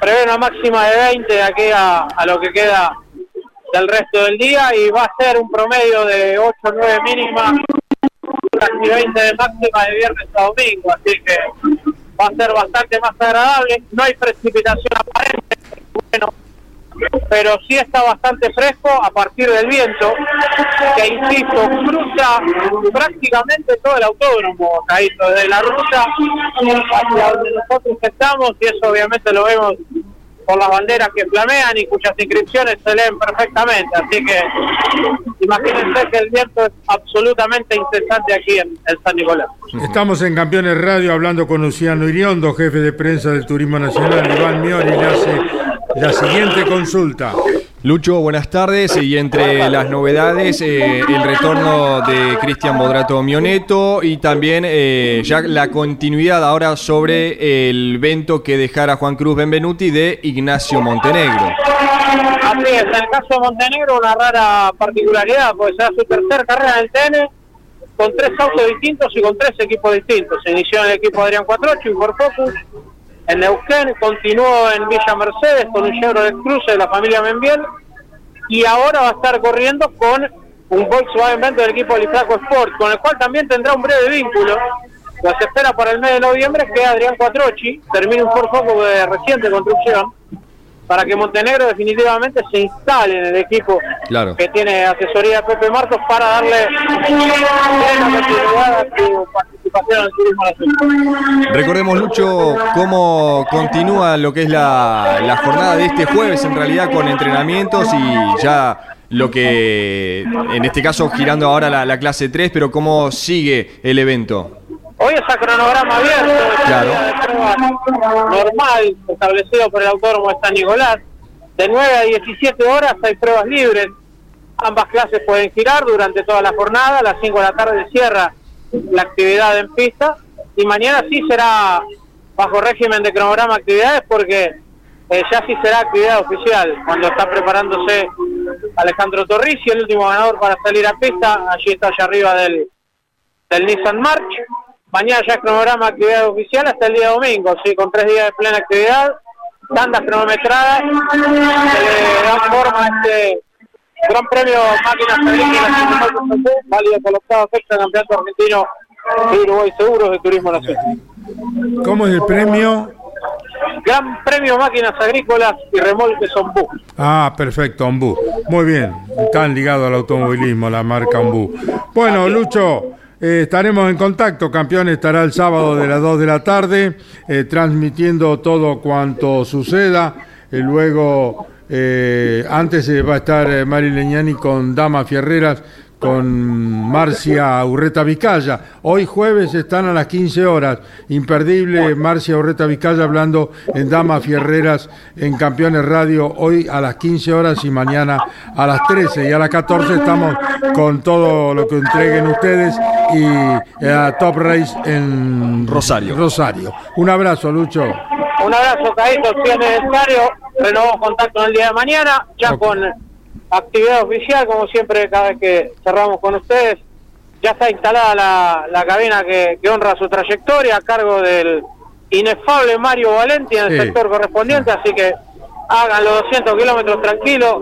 prevé una máxima de 20 de aquí a, a, lo que queda del resto del día y va a ser un promedio de 8 o 9 mínima, casi 20 de máxima de viernes a domingo, así que va a ser bastante más agradable, no hay precipitación aparente, bueno, pero sí está bastante fresco a partir del viento, que insisto, cruza prácticamente todo el autódromo, Caíto, desde la ruta hacia donde nosotros estamos, y eso obviamente lo vemos por las banderas que flamean y cuyas inscripciones se leen perfectamente. Así que imagínense que el viento es absolutamente incesante aquí en, en San Nicolás.
Estamos en Campeones Radio hablando con Luciano Iriondo, jefe de prensa del Turismo Nacional. Iván Miori le hace la siguiente consulta.
Lucho, buenas tardes. Y entre las novedades, eh, el retorno de Cristian Bodrato Mioneto y también eh, ya la continuidad ahora sobre el evento que dejara Juan Cruz Benvenuti de Ignacio Montenegro.
Así es, en el caso de Montenegro una rara particularidad, pues será su tercera carrera en el TN con tres autos distintos y con tres equipos distintos. Se inició en el equipo Adrián 48 y por Focus en Neuquén, continuó en Villa Mercedes con un Chevrolet Cruze de la familia Membiel y ahora va a estar corriendo con un Volkswagen Vento del equipo Lifraco Sport, con el cual también tendrá un breve vínculo. Lo se espera para el mes de noviembre que Adrián Cuatrochi termine un Ford Focus de reciente construcción para que Montenegro definitivamente se instale en el equipo
Claro.
que tiene asesoría de Pepe Marcos para darle plena continuidad a su participación en el turismo nacional.
Recordemos, Lucho, cómo continúa lo que es la, la jornada de este jueves, en realidad con entrenamientos y ya lo que, en este caso, girando ahora la, la clase 3, pero cómo sigue el evento.
Hoy es a cronograma abierto,
Claro.
de prueba normal establecido por el autódromo de San Nicolás. De 9 a 17 horas hay pruebas libres. Ambas clases pueden girar durante toda la jornada. A las 5 de la tarde cierra la actividad en pista. Y mañana sí será bajo régimen de cronograma actividades porque eh, ya sí será actividad oficial. Cuando está preparándose Alejandro Torrici, el último ganador para salir a pista. Allí está allá arriba del, del Nissan March. Mañana ya es cronograma actividad oficial hasta el día domingo, sí, con tres días de plena actividad, tandas cronometradas, le dan forma este Gran Premio Máquinas Agrícolas válido por la octava fecha Campeonato Argentino de Uruguay Seguros de Turismo Nacional.
¿Cómo es el premio?
Gran Premio Máquinas Agrícolas y Remolques Ombú.
Ah, perfecto, Ombú. Muy bien, están ligados al automovilismo, la marca Ombú. Bueno, Lucho, eh, estaremos en contacto. Campeón estará el sábado de las 2 de la tarde, eh, transmitiendo todo cuanto suceda. Eh, luego, eh, antes eh, va a estar eh, Mari Leñani con Dama Fierreras, con Marcia Urreta Vizcaya. Hoy jueves están a las 15 horas. Imperdible Marcia Urreta Vizcaya hablando en Dama Fierreras en Campeones Radio. Hoy a las 15 horas y mañana a las 13. Y a las 14 estamos con todo lo que entreguen ustedes y a Top Race en
Rosario.
Rosario. Un abrazo, Lucho.
Un abrazo, Caíto, si es necesario. Renovamos contacto en el día de mañana, ya con actividad oficial, como siempre, cada vez que cerramos con ustedes. Ya está instalada la, la cabina que, que honra su trayectoria a cargo del inefable Mario Valenti en el
Sí.
sector correspondiente, así que hagan los 200 kilómetros tranquilos,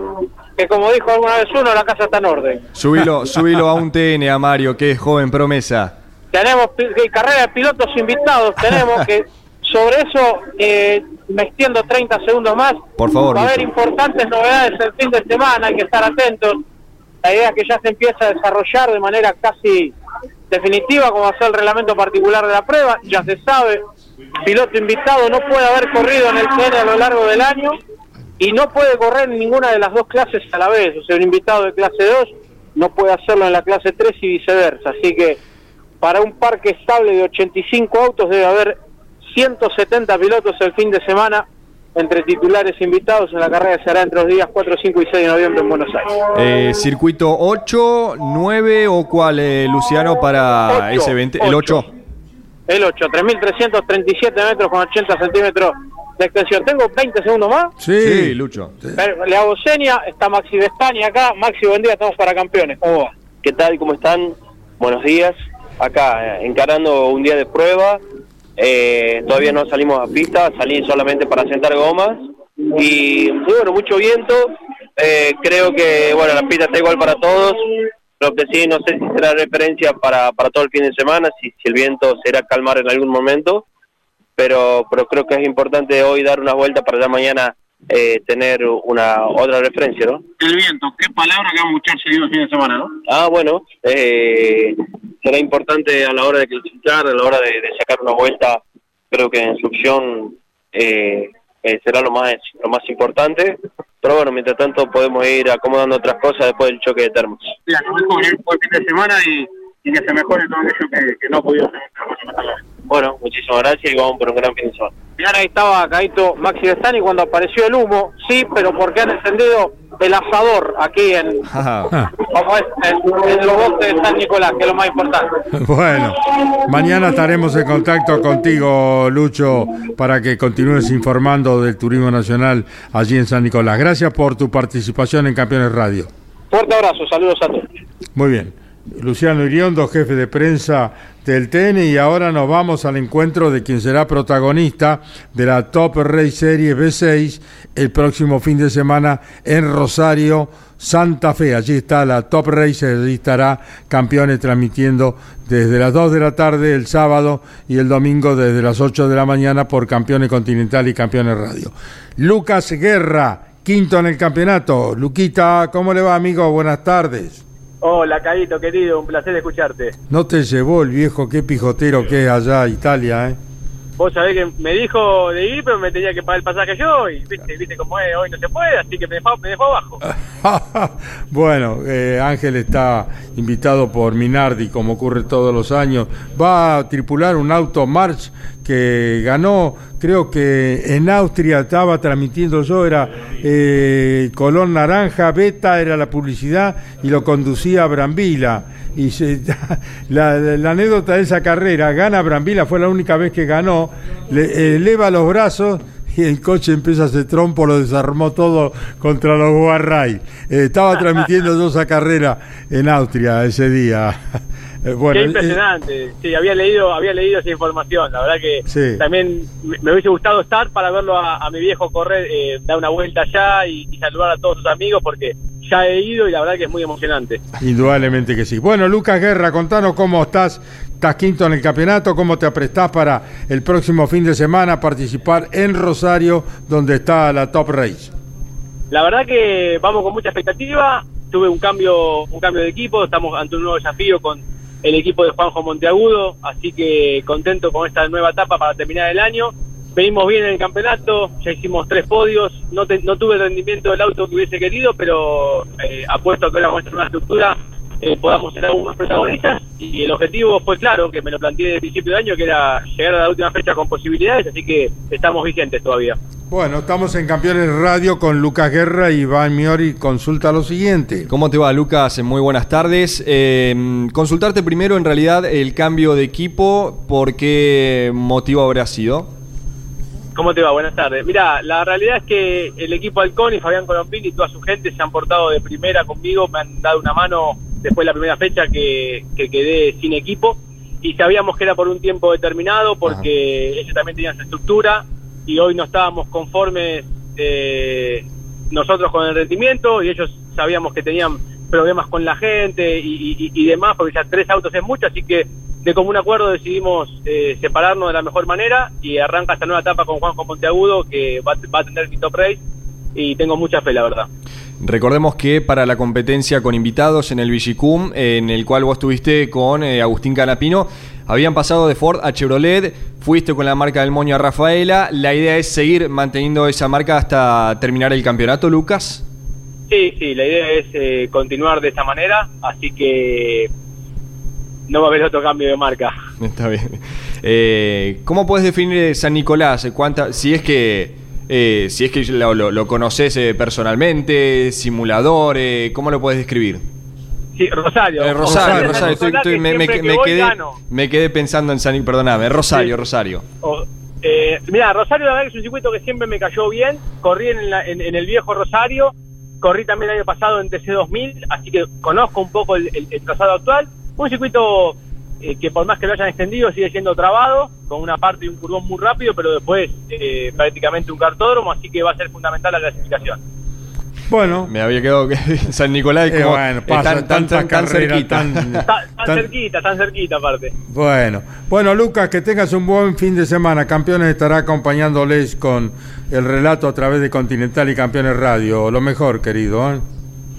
que como dijo alguna vez uno, la casa está en orden.
Subilo, subilo a un TN a Mario, que es joven promesa.
tenemos carrera de pilotos invitados, tenemos que sobre eso eh, me extiendo 30 segundos más.
Por favor,
Va a haber importantes novedades el fin de semana, hay que estar atentos. La idea es que ya se empieza a desarrollar de manera casi definitiva como va a ser el reglamento particular de la prueba, ya se sabe. Piloto invitado no puede haber corrido en el TN a lo largo del año y no puede correr en ninguna de las dos clases a la vez. O sea, un invitado de clase 2 no puede hacerlo en la clase 3 y viceversa. Así que para un parque estable de 85 autos debe haber 170 pilotos el fin de semana entre titulares e invitados en la carrera que se hará entre los días 4, 5 y 6 de noviembre en Buenos Aires.
Eh, ¿Circuito 8, 9 o cuál, eh, Luciano, para
Ocho,
ese evento? ¿El 8?
El 8, 3.337 metros con 80 centímetros de extensión. ¿Tengo 20 segundos más?
Sí,
Sí, Lucho.
Pero Le hago seña, está Maxi Vestani acá. Maxi, buen día, estamos para campeones. ¿Cómo va?
¿Qué tal? ¿Cómo están? Buenos días. Acá, eh, encarando un día de prueba. Eh, todavía no salimos a pista, salí solamente para sentar gomas. Y, bueno, mucho viento. Eh, creo que, bueno, la pista está igual para todos. Lo que sí, no sé si será referencia para, para todo el fin de semana, si, si el viento será calmar en algún momento. Pero, pero creo que es importante hoy dar una vuelta para ya mañana eh, tener una otra referencia, ¿no?
El viento, qué palabra que vamos a escuchar seguido el fin de semana, ¿no?
Ah, bueno, eh, será importante a la hora de clasificar, a la hora de, de sacar una vuelta, creo que en su opción eh, eh, será lo más lo más importante, pero bueno, mientras tanto podemos ir acomodando otras cosas después del choque de termos.
Mira, que mejor el fin de semana y, y que se mejore todo aquello que, que no ha podido hacer.
Bueno, muchísimas gracias y vamos por un gran fin de semana.
Mirá, ahí estaba Caito Maxi Destani cuando apareció el humo, sí, pero porque han encendido el asador aquí en, como es, en, en los bosques de San Nicolás, que es lo más importante.
Bueno, mañana estaremos en contacto contigo, Lucho, para que continúes informando del turismo nacional allí en San Nicolás. Gracias por tu participación en Campeones Radio.
Fuerte abrazo, saludos a todos.
Muy bien. Luciano Iriondo, jefe de prensa del TN, y ahora nos vamos al encuentro de quien será protagonista de la Top Race Series B6 el próximo fin de semana en Rosario, Santa Fe. Allí está la Top Race, allí estará Campeones transmitiendo desde las 2 de la tarde el sábado y el domingo desde las 8 de la mañana por Campeones Continental y Campeones Radio. Lucas Guerra, quinto en el campeonato. Luquita, ¿cómo le va, amigo? Buenas tardes.
Hola, Caíto, querido, un placer escucharte.
No te llevó el viejo, qué pijotero que es allá, Italia, ¿eh?
Vos sabés que me dijo de ir, pero me tenía que pagar el pasaje yo, y viste, viste cómo es, hoy no se puede, así que me dejó, me dejó abajo.
bueno, eh, Ángel está invitado por Minardi, como ocurre todos los años. Va a tripular un auto March que ganó, creo que en Austria estaba transmitiendo yo, era eh, color naranja, beta era la publicidad y lo conducía Brambila. Y se- la, la anécdota de esa carrera, gana Brambila, fue la única vez que ganó, le, eleva los brazos y el coche empieza a hacer trompo, lo desarmó todo contra los Guarray. Eh, estaba transmitiendo yo esa carrera en Austria ese día. Eh, bueno,
Qué
eh,
impresionante. Sí, había leído, había leído esa información. La verdad que
Sí.
también me me hubiese gustado estar para verlo a, a mi viejo correr, eh, dar una vuelta allá y, y saludar a todos sus amigos porque ya he ido y la verdad que es muy emocionante.
Indudablemente que sí. Bueno, Lucas Guerra, contanos cómo estás. Estás quinto en el campeonato, cómo te aprestás para el próximo fin de semana participar en Rosario, donde está la Top Race.
La verdad que vamos con mucha expectativa. Tuve un cambio, un cambio de equipo. Estamos ante un nuevo desafío con el equipo de Juanjo Monteagudo, así que contento con esta nueva etapa para terminar el año. Venimos bien en el campeonato, ya hicimos tres podios. No, te- no tuve el rendimiento del auto que hubiese querido, pero eh, apuesto que ahora vamos a tener una estructura eh, podamos ser más protagonistas. Y el objetivo fue claro, que me lo planteé desde el principio de año, que era llegar a la última fecha con posibilidades, así que estamos vigentes todavía.
Bueno, estamos en Campeones Radio con Lucas Guerra y Iván Miori. Consulta lo siguiente.
¿Cómo te va, Lucas? Muy buenas tardes. Eh, consultarte primero, en realidad, el cambio de equipo, ¿por qué motivo habrá sido?
¿Cómo te va? Buenas tardes. Mira, la realidad es que el equipo Halcón y Fabián Colombini y toda su gente se han portado de primera conmigo, me han dado una mano después de la primera fecha que, que quedé sin equipo y sabíamos que era por un tiempo determinado porque ellos también tenían su estructura y hoy no estábamos conformes eh, nosotros con el rendimiento y ellos sabíamos que tenían problemas con la gente y, y- y demás porque ya tres autos es mucho, así que de común acuerdo decidimos eh, separarnos de la mejor manera y arranca esta nueva etapa con Juanjo Monteagudo que va, va a tener mi top race y tengo mucha fe, la verdad.
Recordemos que para la competencia con invitados en el Vigicum, en el cual vos estuviste con eh, Agustín Canapino, habían pasado de Ford a Chevrolet, fuiste con la marca del Moño a Rafaela. La idea es seguir manteniendo esa marca hasta terminar el campeonato, Lucas.
Sí, sí, la idea es eh, continuar de esta manera, así que no va a haber otro cambio de marca.
Está bien. Eh, ¿Cómo puedes definir San Nicolás? ¿Cuánta, si es que eh, si es que lo, lo- lo conoces eh, personalmente, simulador, eh, ¿cómo lo puedes describir?
Sí, Rosario.
Eh, Rosario, Rosario. Estoy- estoy-
que
me, me-
que
me
voy
quedé, me quedé pensando en San. Perdóname, Rosario,
Sí.
Rosario.
O- eh, mira, Rosario la verdad es un circuito que siempre me cayó bien. Corrí en, la- en- en el viejo Rosario, corrí también el año pasado en TC2000, así que conozco un poco el, el- el trazado actual. Un circuito eh, que por más que lo hayan extendido sigue siendo trabado, con una parte y un curvón muy rápido, pero después eh, prácticamente un cartódromo, así que va a ser fundamental la clasificación.
Bueno.
Me había quedado que San Nicolás
Eh,
como
bueno,
eh,
pasa
tan, tan, tan,
carrera,
cerquita.
tan-
Tan, tan
Tan-
cerquita, tan cerquita aparte.
Bueno, bueno Lucas, que tengas un buen fin de semana. Campeones estará acompañándoles con el relato a través de Continental y Campeones Radio. Lo mejor, querido.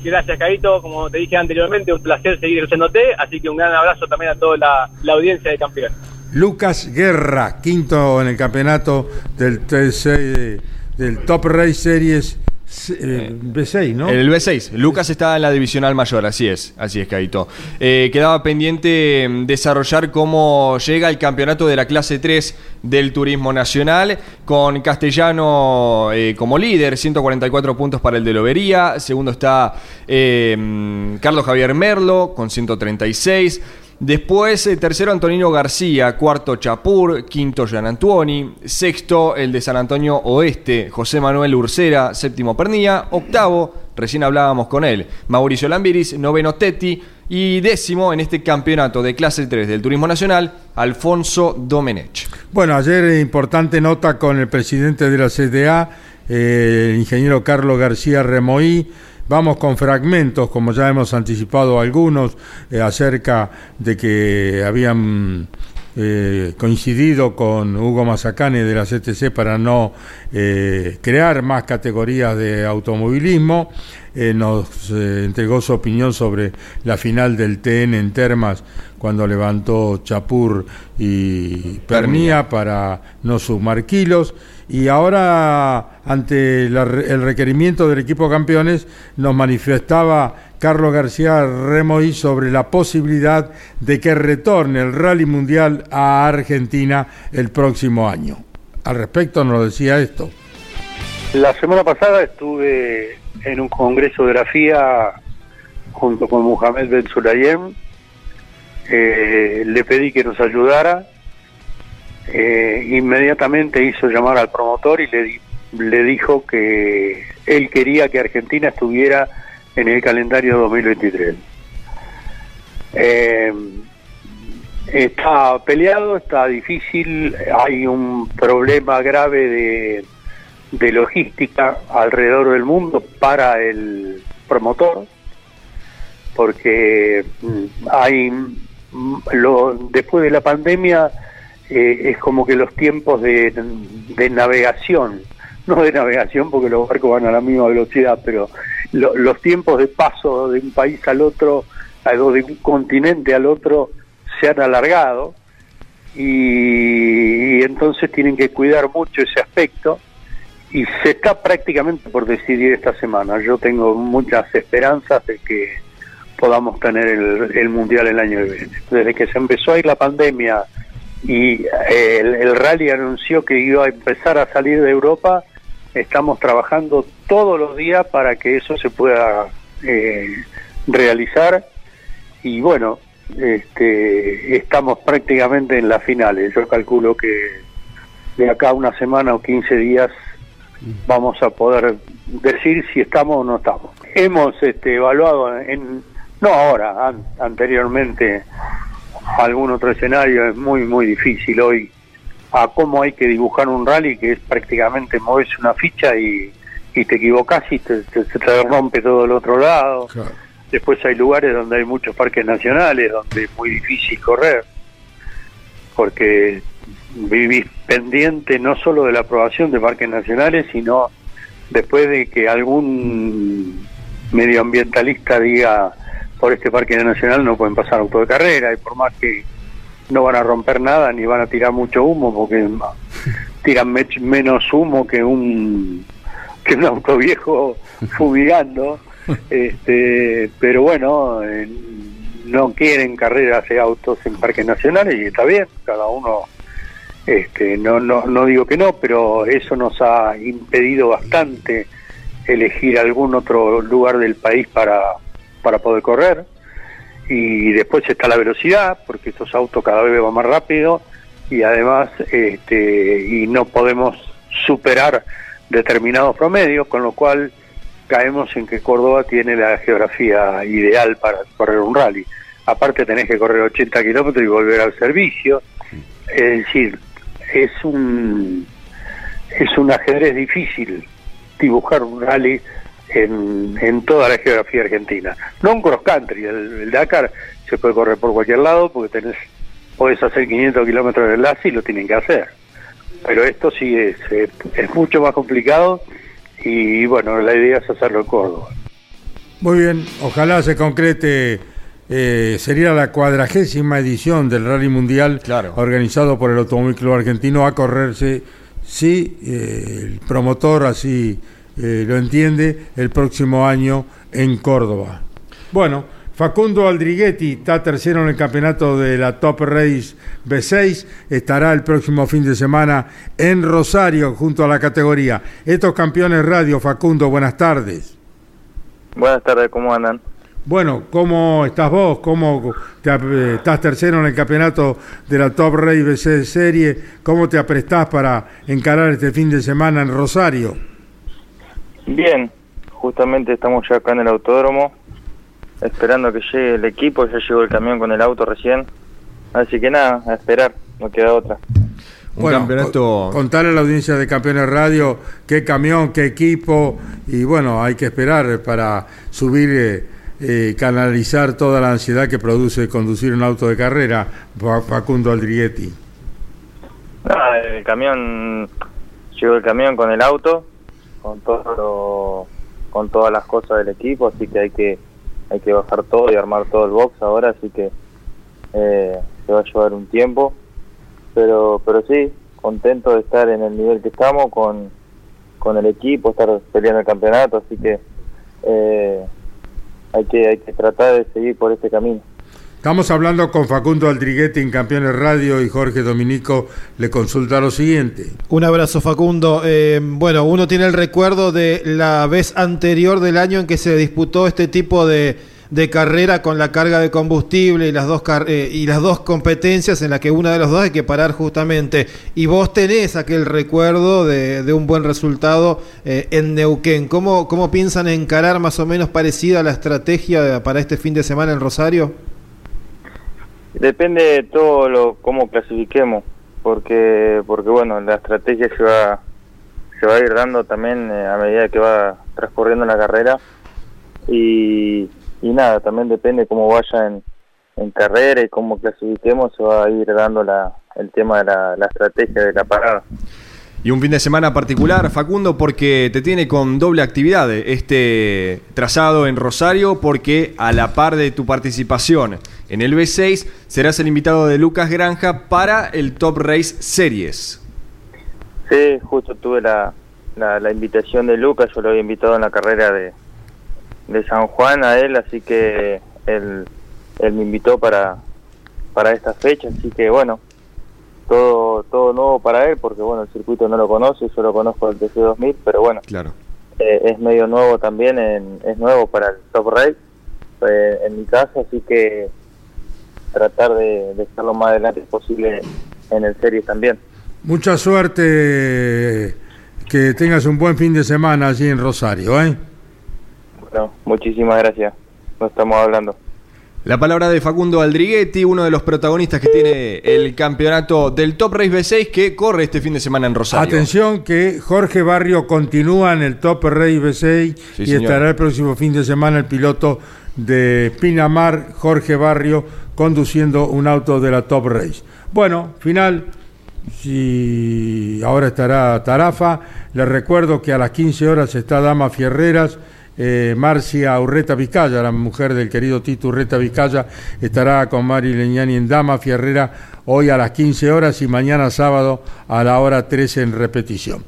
Gracias, Carito. Como te dije anteriormente, un placer seguir escuchándote. Así que un gran abrazo también a toda la, audiencia de campeones.
Lucas Guerra, quinto en el campeonato del, TC del Top Race Series B6, ¿no?
El B6. Lucas está en la divisional mayor, así es, así es, Caito. Eh, quedaba pendiente mm, desarrollar cómo llega el campeonato de la clase 3 del Turismo Nacional, con Castellano eh, como líder, 144 puntos para el de Lobería. Segundo está eh, mm, Carlos Javier Merlo con 136. Después, eh, tercero Antonino García, cuarto Chapur, quinto Jean Antuoni, sexto el de San Antonio Oeste, José Manuel Ursera, séptimo Pernilla, octavo, recién hablábamos con él, Mauricio Lambiris, noveno Tetti. Y décimo en este campeonato de clase 3 del Turismo Nacional, Alfonso Domenech.
Bueno, ayer eh, importante nota con el presidente de la CDA, eh, el ingeniero Carlos García Remoí. Vamos con fragmentos, como ya hemos anticipado algunos, eh, acerca de que habían eh, coincidido con Hugo Mazacane de la CTC para no eh, crear más categorías de automovilismo. Eh, nos entregó su opinión sobre la final del TN en Termas cuando levantó Chapur y Pernía para no sumar kilos. Y ahora, ante el requerimiento del equipo campeones, nos manifestaba Carlos García Remoy sobre la posibilidad de que retorne el Rally Mundial a Argentina el próximo año. Al respecto nos decía esto.
La semana pasada estuve en un congreso de la FIA junto con Mohamed Ben Sulayem. Eh, le pedí que nos ayudara. Eh, inmediatamente hizo llamar al promotor y le, le dijo que él quería que Argentina estuviera en el calendario 2023. Eh, está peleado, está difícil, hay un problema grave de, de logística alrededor del mundo para el promotor, porque mm, hay mm, lo, después de la pandemia eh, es como que los tiempos de, de navegación, no de navegación porque los barcos van a la misma velocidad, pero lo- los tiempos de paso de un país al otro, de un continente al otro, se han alargado y, y entonces tienen que cuidar mucho ese aspecto y se está prácticamente por decidir esta semana. Yo tengo muchas esperanzas de que podamos tener el, el mundial el año que viene. Desde que se empezó a ir la pandemia y eh, el, el rally anunció que iba a empezar a salir de Europa, estamos trabajando todos los días para que eso se pueda eh, realizar y bueno, este, estamos prácticamente en las finales. Yo calculo que de acá a una semana o 15 días vamos a poder decir si estamos o no estamos. Hemos este, evaluado, en, no ahora, an- anteriormente, algún otro escenario, es muy, muy difícil hoy a cómo hay que dibujar un rally que es prácticamente moverse una ficha y, y te equivocás y te, te- te rompe todo el otro lado. Después hay lugares donde hay muchos parques nacionales, donde es muy difícil correr, porque vivís pendiente no solo de la aprobación de parques nacionales, sino después de que algún medioambientalista diga por este parque nacional no pueden pasar auto de carrera y por más que no van a romper nada ni van a tirar mucho humo porque tiran menos humo que un que un auto viejo fumigando este pero bueno eh, no quieren carreras de autos en parques nacionales y está bien cada uno este no no no digo que no pero eso nos ha impedido bastante elegir algún otro lugar del país para para poder correr. Y después está la velocidad porque estos autos cada vez van más rápido. Y además este y no podemos superar determinados promedios con lo cual caemos en que Córdoba tiene la geografía ideal para correr un rally. Aparte tenés que correr 80 kilómetros y volver al servicio. Es decir es un es un ajedrez difícil dibujar un rally en, en toda la geografía argentina. No un cross country, el, el Dakar se puede correr por cualquier lado porque tenés, podés hacer 500 kilómetros de enlace y lo tienen que hacer. Pero esto sí es, es, es mucho más complicado y bueno, la idea es hacerlo en Córdoba.
Muy bien, ojalá se concrete. eh, sería la cuadragésima edición del Rally Mundial organizado por el Automóvil Club Argentino a correrse, si eh, el promotor así eh, lo entiende, el próximo año en Córdoba. Bueno, Facundo Aldriguetti está tercero en el campeonato de la Top Race B6, estará el próximo fin de semana en Rosario junto a la categoría. Estos campeones radio, Facundo, buenas tardes.
Buenas tardes, ¿cómo andan?
Bueno, ¿cómo estás vos? ¿Cómo te, eh, estás tercero en el campeonato de la Top Race BC Serie? ¿Cómo te aprestás para encarar este fin de semana en Rosario?
Bien, justamente estamos ya acá en el autódromo, esperando que llegue el equipo, ya llegó el camión con el auto recién, así que nada, a esperar, no queda otra.
Bueno, co- contarle a la audiencia de Campeones Radio qué camión, qué equipo, y bueno, hay que esperar para subir, eh, eh, canalizar toda la ansiedad que produce conducir un auto de carrera, Fa- Facundo Aldriguetti.
Nada, el camión, llegó el camión con el auto, con todo lo- con todas las cosas del equipo, así que hay que hay que bajar todo y armar todo el box ahora, así que eh, se va a llevar un tiempo, pero pero sí, contento de estar en el nivel que estamos con, con el equipo, estar peleando el campeonato, así que eh, hay que hay que tratar de seguir por este camino.
Estamos hablando con Facundo Aldriguetti en Campeones Radio y Jorge Dominico le consulta lo siguiente.
Un abrazo Facundo. Eh, bueno, uno tiene el recuerdo de la vez anterior del año en que se disputó este tipo de, carrera con la carga de combustible y las dos eh, y las dos competencias en la que una de los dos hay que parar justamente. Y vos tenés aquel recuerdo de, de un buen resultado eh, en Neuquén. ¿Cómo, ¿Cómo piensan encarar más o menos parecida la estrategia para este fin de semana en Rosario?
Depende de todo lo cómo clasifiquemos, porque porque bueno, la estrategia se va se va a ir dando también eh, a medida que va transcurriendo la carrera y, y nada, también depende cómo vaya en, en carrera y cómo clasifiquemos, se va a ir dando la, el tema de la, la estrategia de la parada.
Y un fin de semana particular, Facundo, porque te tiene con doble actividad este trazado en Rosario, porque a la par de tu participación en el B6, serás el invitado de Lucas Granja para el Top Race Series.
Sí, justo tuve la, la, la invitación de Lucas, yo lo había invitado en la carrera de, de San Juan a él, así que él, él me invitó para, para esta fecha, así que bueno, todo todo nuevo para él, porque bueno, el circuito no lo conoce, yo lo conozco del TC2000, pero bueno,
Claro.
eh, es medio nuevo también, en- es nuevo para el Top Race, eh, en mi caso, así que tratar de, de estar lo más adelante posible en el Series también.
Mucha suerte, que tengas un buen fin de semana allí en Rosario, ¿eh?
Bueno, muchísimas gracias. No estamos hablando.
La palabra de Facundo Aldriguetti, uno de los protagonistas que tiene el campeonato del Top Race B6 que corre este fin de semana en Rosario.
Atención que Jorge Barrio continúa en el Top Rey B6
Sí,
y
señor.
estará el próximo fin de semana el piloto de Pinamar, Jorge Barrio, conduciendo un auto de la Top Race. Bueno, final, si ahora estará Tarafa, les recuerdo que a las 15 horas está Dama Fierreras, eh, Marcia Urreta Vizcaya, la mujer del querido Tito Urreta Vizcaya, estará con Mari Leñani en Dama Fierrera hoy a las 15 horas y mañana sábado a la hora 13 en repetición.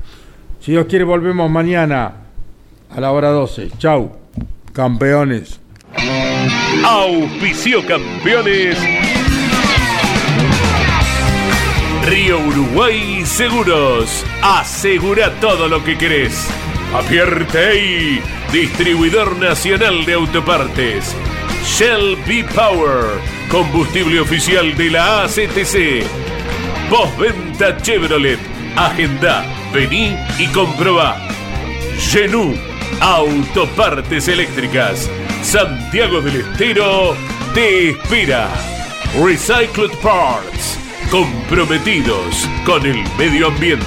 Si Dios quiere, volvemos mañana a la hora 12. Chau, campeones.
Auspicio campeones. Río Uruguay Seguros. Asegura todo lo que querés. Apierte distribuidor nacional de autopartes. Shell B Power, combustible oficial de la ACTC. Postventa Chevrolet. Agenda, vení y comprobá. Genú, autopartes eléctricas. Santiago del Estero te espera. Recycled Parts, comprometidos con el medio ambiente.